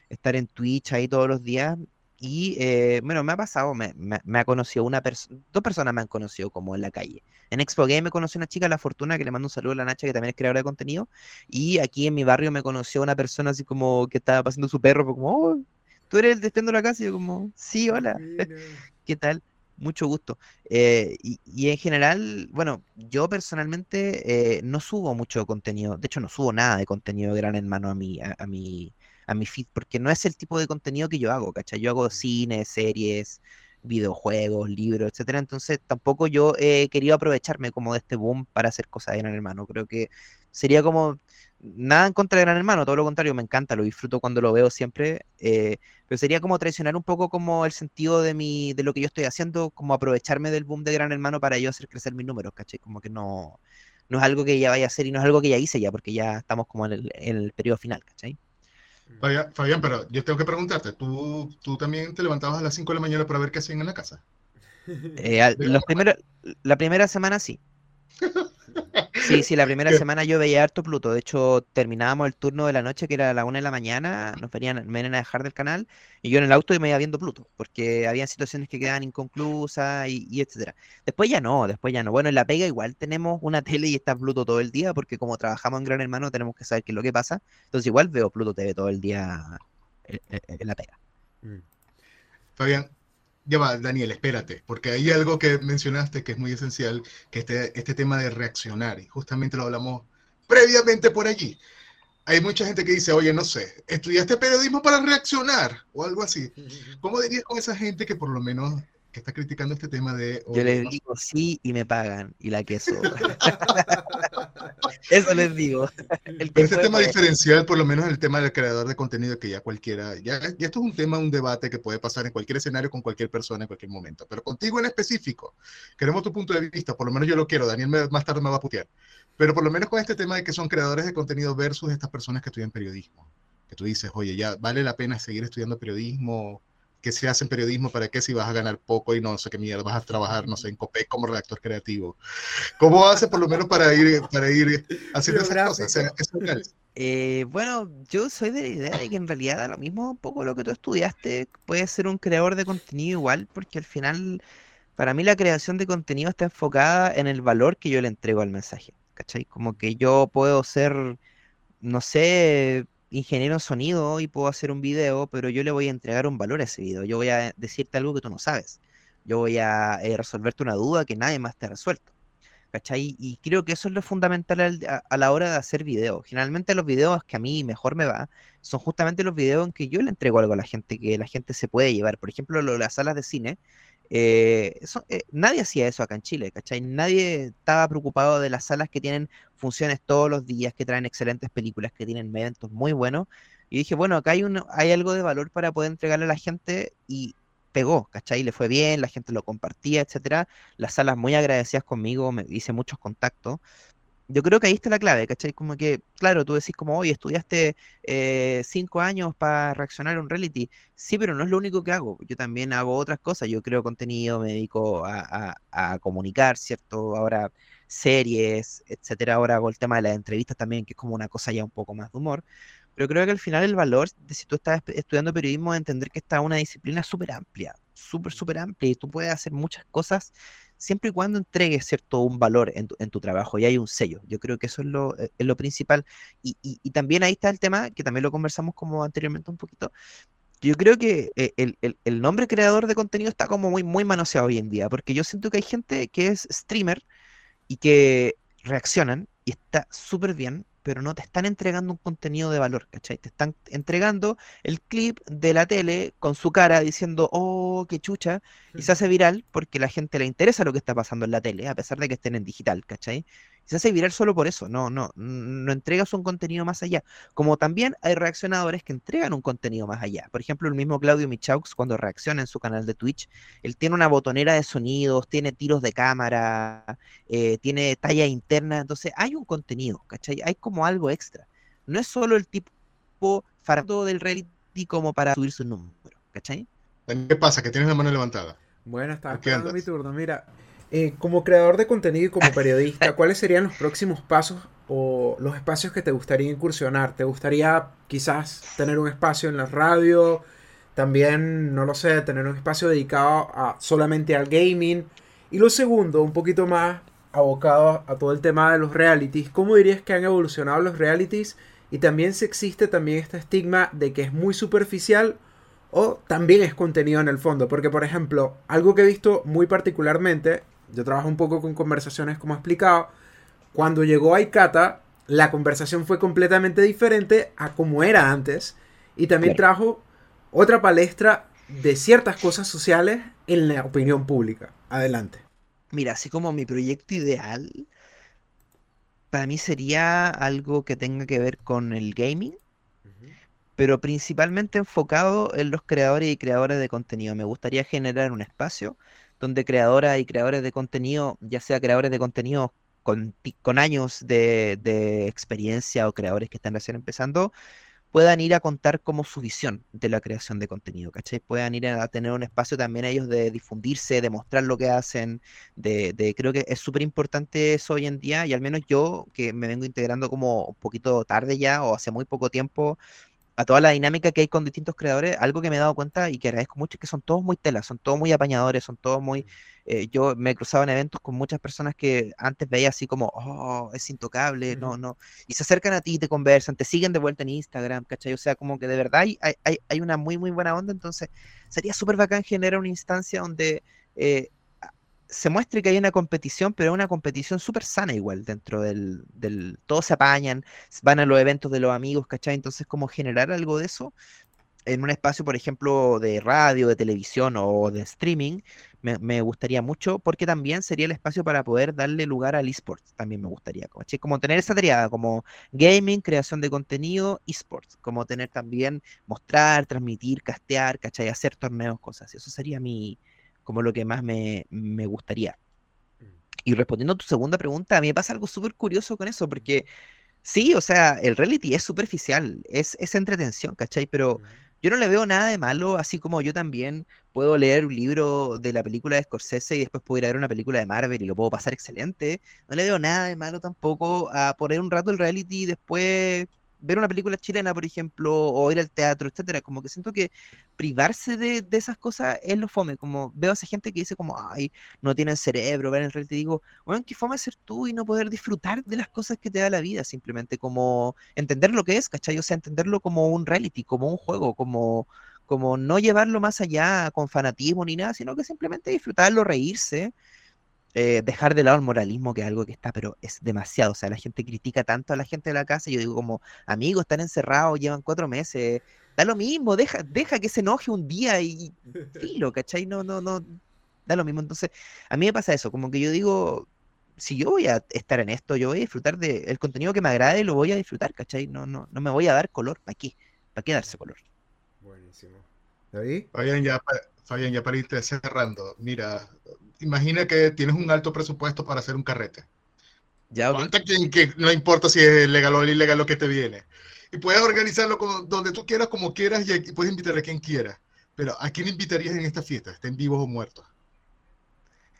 estar en Twitch ahí todos los días. Y eh, bueno, me ha pasado, me, ha conocido una persona, dos personas me han conocido como en la calle. En Expo Game me conoció una chica, La Fortuna, que le mando un saludo a la Nacha, que también es creadora de contenido. Y aquí en mi barrio me conoció una persona así como que estaba pasando su perro, como, oh, tú eres el de la casa. Y yo como, sí, hola, [LAUGHS] ¿qué tal? Mucho gusto. Eh, y, en general, bueno, yo personalmente eh, no subo mucho contenido, de hecho no subo nada de contenido de Gran Hermano a mi, a, a mi, a mi feed, porque no es el tipo de contenido que yo hago, ¿cachai? Yo hago cine, series, videojuegos, libros, etcétera. Entonces tampoco yo he querido aprovecharme como de este boom para hacer cosas de Gran Hermano. Creo que sería como nada en contra de Gran Hermano, todo lo contrario, me encanta, lo disfruto cuando lo veo siempre, eh, pero sería como traicionar un poco como el sentido de mi, de lo que yo estoy haciendo, como aprovecharme del boom de Gran Hermano para yo hacer crecer mis números, ¿cachai? Como que no, no es algo que ya vaya a hacer y no es algo que ya hice ya, porque ya estamos como en el, en el periodo final, ¿cachai? Fabián, pero yo tengo que preguntarte, ¿tú, ¿tú también te levantabas a las 5 de la mañana para ver qué hacían en la casa? Eh, los primeros, la primera semana sí. [LAUGHS] Sí, sí, la primera semana yo veía harto Pluto. De hecho, terminábamos el turno de la noche, que era a la una de la mañana, nos venían, me venían a dejar del canal, y yo en el auto y me iba viendo Pluto, porque había situaciones que quedaban inconclusas y, y, etcétera. Después ya no, después ya no. Bueno, en la pega igual tenemos una [LAUGHS] tele y está Pluto todo el día, porque como trabajamos en Gran Hermano tenemos que saber qué es lo que pasa. Entonces igual veo Pluto TV todo el día en, la pega. Mm. Fabián, ya va, Daniel, espérate, porque hay algo que mencionaste que es muy esencial, que este, este tema de reaccionar, y justamente lo hablamos previamente por allí. Hay mucha gente que dice, oye, no sé, estudiaste periodismo para reaccionar o algo así. ¿Cómo dirías con esa gente que por lo menos que está criticando este tema de... Yo les digo sí y me pagan, y la queso. [LAUGHS] Eso les digo. [LAUGHS] El este tema diferencial, por lo menos el tema del creador de contenido, que ya cualquiera, ya, ya esto es un tema, un debate que puede pasar en cualquier escenario con cualquier persona en cualquier momento, pero contigo en específico, queremos tu punto de vista, por lo menos yo lo quiero, Daniel más tarde me va a putear, pero por lo menos con este tema de que son creadores de contenido versus estas personas que estudian periodismo, que tú dices, oye, ya vale la pena seguir estudiando periodismo, que se hace en periodismo, ¿para qué si vas a ganar poco y no sé qué mierda, vas a trabajar, no sé, en COPEC como redactor creativo? ¿Cómo hace por lo menos para ir, para ir haciendo esas cosas? Eh, bueno, yo soy de la idea de que en realidad da lo mismo un poco lo que tú estudiaste, puedes ser un creador de contenido igual, porque al final, para mí la creación de contenido está enfocada en el valor que yo le entrego al mensaje, ¿cachai? Como que yo puedo ser, no sé, ingeniero en sonido y puedo hacer un video, pero yo le voy a entregar un valor a ese video. Yo voy a decirte algo que tú no sabes. Yo voy a eh, resolverte una duda que nadie más te ha resuelto. ¿Cachai? Y creo que eso es lo fundamental a, la hora de hacer videos. Generalmente los videos que a mí mejor me va son justamente los videos en que yo le entrego algo a la gente, que la gente se puede llevar. Por ejemplo, las salas de cine. Eh, eh, nadie hacía eso acá en Chile, ¿cachai? Nadie estaba preocupado de las salas que tienen funciones todos los días, que traen excelentes películas, que tienen eventos muy buenos. Y dije, bueno, acá hay, un, hay algo de valor para poder entregarle a la gente y pegó, ¿cachai? Le fue bien, la gente lo compartía, etcétera. Las salas muy agradecidas conmigo, me hice muchos contactos yo creo que ahí está la clave, ¿cachai? Como que, claro, tú decís como, hoy estudiaste eh, cinco años para reaccionar a un reality. Sí, pero no es lo único que hago. Yo también hago otras cosas. Yo creo contenido, me dedico a, comunicar, ¿cierto? Ahora series, etcétera. Ahora hago el tema de las entrevistas también, que es como una cosa ya un poco más de humor. Pero creo que al final el valor de si tú estás estudiando periodismo es entender que está una disciplina súper amplia, súper, súper amplia, y tú puedes hacer muchas cosas siempre y cuando entregues cierto un valor en tu, en tu trabajo y hay un sello. Yo creo que eso es lo, eh, es lo principal. Y, y, también ahí está el tema, que también lo conversamos como anteriormente un poquito. Yo creo que eh, el, el, el, nombre creador de contenido está como muy, muy manoseado hoy en día, porque yo siento que hay gente que es streamer y que reaccionan y está súper bien, pero no te están entregando un contenido de valor, ¿cachai? Te están entregando el clip de la tele con su cara diciendo, oh, qué chucha, y se hace viral porque la gente le interesa lo que está pasando en la tele, a pesar de que estén en digital, ¿cachai? Se hace viral solo por eso, no, no, no entregas un contenido más allá. Como también hay reaccionadores que entregan un contenido más allá. Por ejemplo, el mismo Claudio Michaux, cuando reacciona en su canal de Twitch, él tiene una botonera de sonidos, tiene tiros de cámara, eh, tiene talla interna, entonces hay un contenido, ¿cachai? Hay como algo extra. No es solo el tipo fardo del reality como para subir su número, ¿cachai? ¿Qué pasa? Que tienes la mano levantada. Bueno, estaba esperando mi turno. Mira, eh, como creador de contenido y como periodista, ¿cuáles serían los próximos pasos o los espacios que te gustaría incursionar? ¿Te gustaría quizás tener un espacio en la radio? También, no lo sé, tener un espacio dedicado a, solamente al gaming. Y lo segundo, un poquito más abocado a todo el tema de los realities. ¿Cómo dirías que han evolucionado los realities? Y también si existe también este estigma de que es muy superficial o también es contenido en el fondo. Porque, por ejemplo, algo que he visto muy particularmente yo trabajo un poco con conversaciones como he explicado. Cuando llegó a Ikata, la conversación fue completamente diferente a como era antes. Y también trajo otra palestra de ciertas cosas sociales en la opinión pública. Adelante. Mira, así como mi proyecto ideal, para mí sería algo que tenga que ver con el gaming, pero principalmente enfocado en los creadores y creadoras de contenido. Me gustaría generar un espacio donde creadoras y creadores de contenido, ya sea creadores de contenido con, años de, experiencia o creadores que están recién empezando, puedan ir a contar como su visión de la creación de contenido, ¿cachai? Puedan ir a tener un espacio también ellos de difundirse, de mostrar lo que hacen, de, de creo que es súper importante eso hoy en día, y al menos yo, que me vengo integrando como un poquito tarde ya, o hace muy poco tiempo, a toda la dinámica que hay con distintos creadores, algo que me he dado cuenta y que agradezco mucho es que son todos muy telas, son todos muy apañadores, son todos muy... Eh, yo me he cruzado en eventos con muchas personas que antes veía así como, oh, es intocable, no, no, y se acercan a ti te conversan, te siguen de vuelta en Instagram, ¿cachai? O sea, como que de verdad hay, hay, hay una muy, muy buena onda, entonces sería súper bacán generar una instancia donde... Eh, se muestre que hay una competición, pero una competición súper sana igual dentro del, del, Todos se apañan, van a los eventos de los amigos, ¿cachai? Entonces, como generar algo de eso en un espacio, por ejemplo, de radio, de televisión o de streaming, me, gustaría mucho, porque también sería el espacio para poder darle lugar al esports, también me gustaría, ¿cachai? Como tener esa triada, como gaming, creación de contenido, esports, como tener también, mostrar, transmitir, castear, ¿cachai? Hacer torneos, cosas, eso sería mi como lo que más me, gustaría. Mm. Y respondiendo a tu segunda pregunta, a mí me pasa algo súper curioso con eso, porque sí, o sea, el reality es superficial, es, es entretención, ¿cachai? Pero yo no le veo nada de malo, así como yo también puedo leer un libro de la película de Scorsese y después puedo ir a ver una película de Marvel y lo puedo pasar excelente. No le veo nada de malo tampoco a poner un rato el reality y después ver una película chilena, por ejemplo, o ir al teatro, etcétera, como que siento que privarse de, esas cosas es lo fome, como veo a esa gente que dice como, ay, no tienen cerebro, ver el reality, digo, bueno, qué fome ser tú y no poder disfrutar de las cosas que te da la vida, simplemente como entender lo que es, ¿cachai? O sea, entenderlo como un reality, como un juego, como, como no llevarlo más allá con fanatismo ni nada, sino que simplemente disfrutarlo, reírse, eh, dejar de lado el moralismo, que es algo que está, pero es demasiado. O sea, la gente critica tanto a la gente de la casa. Yo digo, como, amigos, están encerrados, llevan cuatro meses. Da lo mismo, deja, deja que se enoje un día y [LAUGHS] filo, ¿cachai? No, no, no. Da lo mismo. Entonces, a mí me pasa eso, como que yo digo, si yo voy a estar en esto, yo voy a disfrutar del contenido que me agrade, lo voy a disfrutar, ¿cachai? No, no, no me voy a dar color. ¿Para qué? ¿Para qué darse color? Buenísimo. ¿Ahí? Fabián, ya, Fabián, ya para irte cerrando, mira, imagina que tienes un alto presupuesto para hacer un carrete. Ya, que no importa si es legal o ilegal lo que te viene. Y puedes organizarlo donde tú quieras, como quieras, y puedes invitar a quien quiera. Pero ¿a quién invitarías en esta fiesta? ¿Estén vivos o muertos?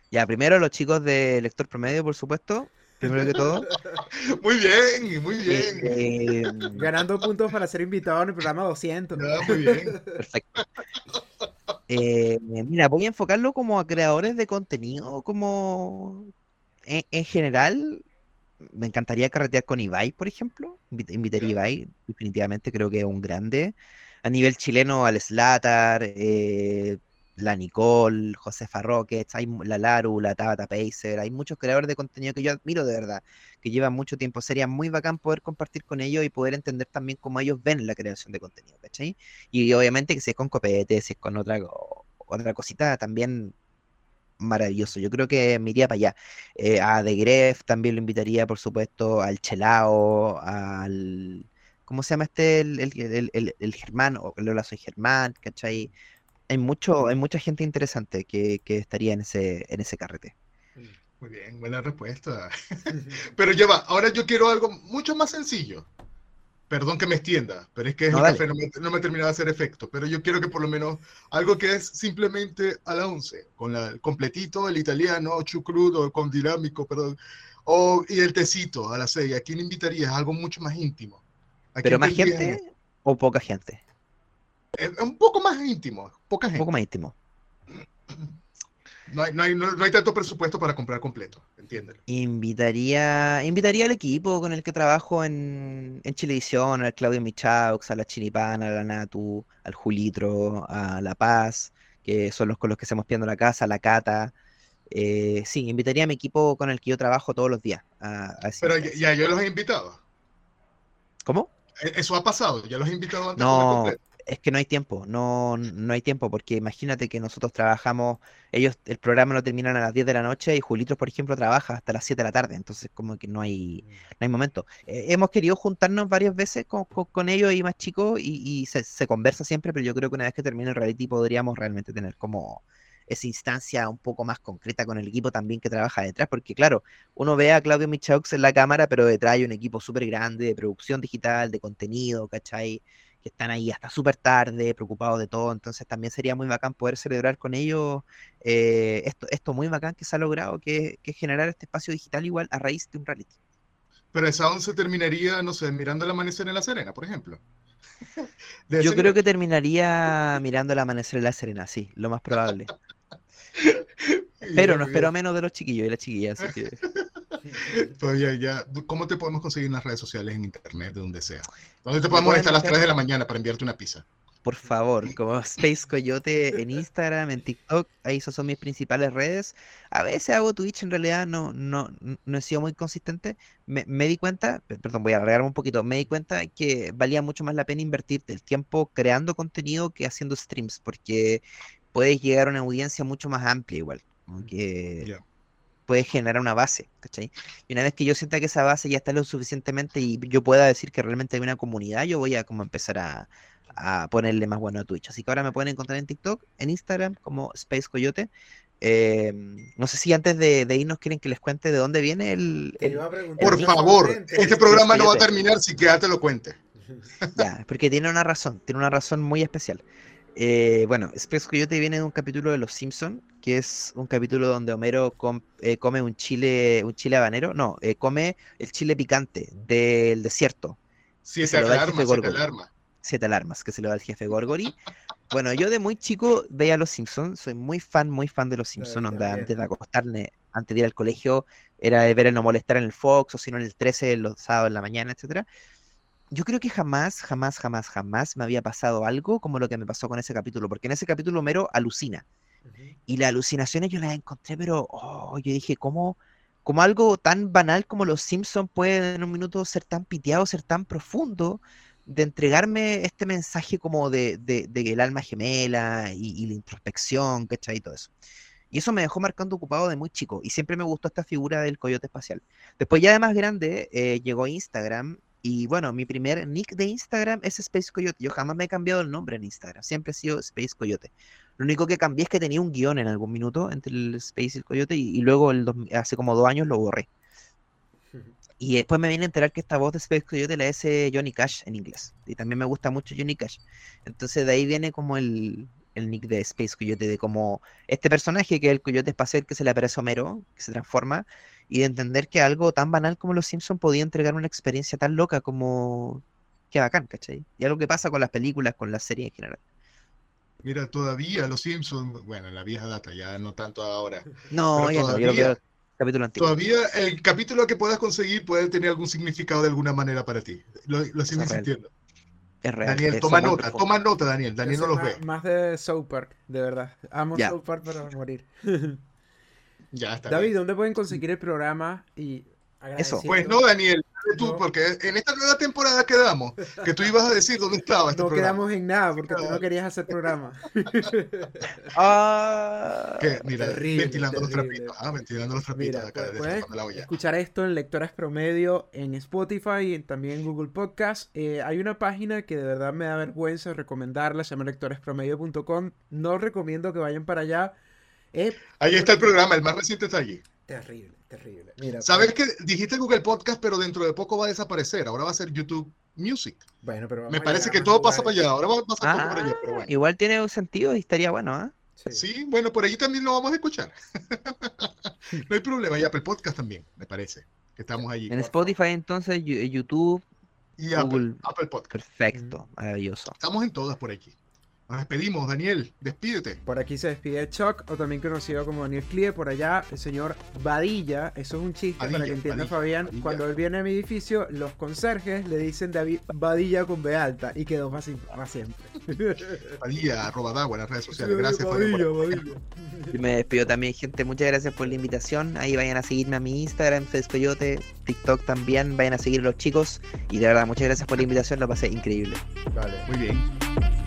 Ya, primero los chicos de Lector Promedio, por supuesto. Primero que todo. [LAUGHS] muy bien, muy bien. Eh, Ganando puntos para ser invitado en el programa 200. muy bien. [LAUGHS] Perfecto. Eh, mira, voy a enfocarlo como a creadores de contenido, como en, general. Me encantaría carretear con Ibai, por ejemplo. Invitaría a Ibai, definitivamente creo que es un grande. A nivel chileno, al Slatar, eh, la Nicole, Josefa Rockets, hay la Laru, la Tabata Pacer, hay muchos creadores de contenido que yo admiro de verdad, que llevan mucho tiempo. Sería muy bacán poder compartir con ellos y poder entender también cómo ellos ven la creación de contenido, ¿cachai? Y obviamente que si es con copete, si es con otra, otra cosita, también maravilloso. Yo creo que me iría para allá. Eh, a The Gref también lo invitaría, por supuesto, al Chelao, al... ¿Cómo se llama este? El, el, el, el Germán, o Lola Soy Germán, ¿cachai? Hay, mucho, hay mucha gente interesante que, que estaría en ese, en ese carrete. Muy bien, buena respuesta. [LAUGHS] Pero lleva, ahora yo quiero algo mucho más sencillo. Perdón que me extienda, pero es que no, el café no me, no me termina de hacer efecto. Pero yo quiero que por lo menos algo que es simplemente a la once, con la, el completito, el italiano, chucrudo, con dinámico, perdón, o, y el tecito a las seis. ¿A quién invitarías? Algo mucho más íntimo. ¿Pero más gente o poca gente? Un poco más íntimo, poca gente. Un poco más íntimo. No hay, no, hay, no, hay, tanto presupuesto para comprar completo, entiéndelo. Invitaría, invitaría al equipo con el que trabajo en, en Chilevisión, al Claudio Michaux, a la Chinipana, a la Natu, al Julitro, a La Paz, que son los con los que estamos pidiendo la casa, a la Cata. Eh, sí, invitaría a mi equipo con el que yo trabajo todos los días. A, a Pero ya, ya, yo los he invitado. ¿Cómo? E, eso ha pasado, ya los he invitado antes. No, es que no hay tiempo, no, no hay tiempo, porque imagínate que nosotros trabajamos, ellos el programa lo terminan a las 10 de la noche y Julitros, por ejemplo, trabaja hasta las 7 de la tarde, entonces como que no hay, mm. no hay momento. Eh, hemos querido juntarnos varias veces con, con, ellos y más chicos y, y se, se, conversa siempre, pero yo creo que una vez que termine el reality podríamos realmente tener como esa instancia un poco más concreta con el equipo también que trabaja detrás, porque claro, uno ve a Claudio Michaux en la cámara, pero detrás hay un equipo súper grande de producción digital, de contenido, ¿cachai? Que están ahí hasta súper tarde, preocupados de todo, entonces también sería muy bacán poder celebrar con ellos eh, esto, esto muy bacán que se ha logrado, que, que, generar este espacio digital igual a raíz de un reality. Pero esa once terminaría, no sé, mirando el amanecer en La Serena, por ejemplo. [LAUGHS] Yo creo que terminaría mirando el amanecer en La Serena, sí, lo más probable. [LAUGHS] Pero no espero menos de los chiquillos y las chiquillas. Así que... [LAUGHS] [LAUGHS] Todavía ya, ¿cómo te podemos conseguir en las redes sociales, en internet, de donde sea? ¿Dónde te podemos estar a las 3 de la mañana para enviarte una pizza? Por favor, como [LAUGHS] Space Coyote en Instagram, en TikTok, ahí esas son mis principales redes. A veces hago Twitch, en realidad no, no, no he sido muy consistente. Me, me, di cuenta, perdón, voy a alargarme un poquito, me di cuenta que valía mucho más la pena invertirte el tiempo creando contenido que haciendo streams, porque puedes llegar a una audiencia mucho más amplia igual. Que, yeah puede generar una base, ¿cachai? Y una vez que yo sienta que esa base ya está lo suficientemente y yo pueda decir que realmente hay una comunidad, yo voy a como empezar a, a ponerle más bueno a Twitch. Así que ahora me pueden encontrar en TikTok, en Instagram como Space Coyote. Eh, no sé si antes de, de, irnos quieren que les cuente de dónde viene el... el, el Por favor, este programa no va a terminar si que te lo cuente. Ya, porque tiene una razón, tiene una razón muy especial. Eh, bueno, Space Coyote viene de un capítulo de Los Simpson, que es un capítulo donde Homero com, eh, come un chile, un chile habanero, no, eh, come el chile picante del desierto. Siete alarmas, siete alarmas. Siete alarmas, que se lo da el jefe Gorgory. bueno, yo de muy chico veía Los Simpsons, soy muy fan, muy fan de Los Simpsons, onda, antes de acostarme, antes de ir al colegio, era de ver el no molestar en el Fox, o si no en el 13, los sábados en la mañana, etcétera yo creo que jamás, jamás, jamás, jamás me había pasado algo como lo que me pasó con ese capítulo, porque en ese capítulo Mero alucina. Y las alucinaciones yo las encontré, pero oh, yo dije, ¿cómo, ¿cómo algo tan banal como los Simpsons puede en un minuto ser tan piteado, ser tan profundo, de entregarme este mensaje como de, de, de el alma gemela y, y, la introspección, ¿cachai? Y todo eso. Y eso me dejó marcando ocupado de muy chico. Y siempre me gustó esta figura del coyote espacial. Después ya de más grande eh, llegó Instagram y bueno, mi primer nick de Instagram es Space Coyote. Yo jamás me he cambiado el nombre en Instagram. Siempre he sido Space Coyote. Lo único que cambié es que tenía un guion en algún minuto entre el Space y el Coyote y, y luego el dos, hace como dos años lo borré. Y después me vine a enterar que esta voz de Space Coyote la hace Johnny Cash en inglés. Y también me gusta mucho Johnny Cash. Entonces de ahí viene como el, el nick de Space Coyote, de como este personaje que es el Coyote espacial que se le aparece a Homero, que se transforma, y de entender que algo tan banal como Los Simpsons podía entregar una experiencia tan loca como... Qué bacán, ¿cachai? Y algo que pasa con las películas, con las series en general. Mira, todavía Los Simpsons, bueno, en la vieja data, ya no tanto ahora. No, ya todavía, no, yo lo capítulo antiguo. Todavía el capítulo que puedas conseguir puede tener algún significado de alguna manera para ti. Lo, lo sigo insistiendo. Es real. Daniel, toma nota, toma nota, Daniel. Daniel no los ve. Más de South Park, de verdad. Amo ya. South Park para morir. ya está. David, bien. ¿dónde pueden conseguir el programa? Y Eso. Pues no, Daniel, tú, porque en esta nueva temporada quedamos, que tú ibas a decir dónde estaba este No programa. quedamos en nada porque tú no querías hacer programa. [LAUGHS] Ah, Que, mira, Terrible, ventilando los terrible. trapitos. Ah, ventilando los trapitos Mira, acá desde puedes Chupando la olla. escuchar esto en Lectoras Promedio en Spotify y también en Google Podcast. Eh, hay una página que de verdad me da vergüenza recomendarla, se llama lectorespromedio.com. No recomiendo que vayan para allá. Es Ahí está el programa, el más reciente está allí. Terrible, terrible. Mira, Sabes que dijiste Google Podcast, pero dentro de poco va a desaparecer. Ahora va a ser YouTube Music. bueno, pero Me parece que todo pasa para allá. Ahora va a pasar todo Ah, por allá, pero bueno. igual tiene un sentido y estaría bueno, ¿ah? Sí. Sí, bueno, por allí también lo vamos a escuchar. [LAUGHS] no hay problema. Y Apple Podcast también, me parece. Que estamos allí. En Spotify entonces, Yu- YouTube, Y Apple, Google. Apple Podcast. perfecto, maravilloso. Estamos en todas por aquí. Nos despedimos, Daniel. Despídete. Por aquí se despide Chuck, o también conocido como Daniel Clie, por allá el señor Badilla, eso es un chiste para Badilla, que entienda Badilla, Fabián, Badilla. cuando él viene a mi edificio, los conserjes le dicen David Badilla con B alta, y quedó para, siempre. [LAUGHS] Padilla, arroba Dagua en las redes sociales. Gracias por Badilla, Badilla. Y me despido también, gente. Muchas gracias por la invitación. Ahí vayan a seguirme a mi Instagram, Fez Coyote, TikTok también. Vayan a seguir a los chicos. Y de verdad, muchas gracias por la invitación. Lo pasé increíble. Vale. Muy bien.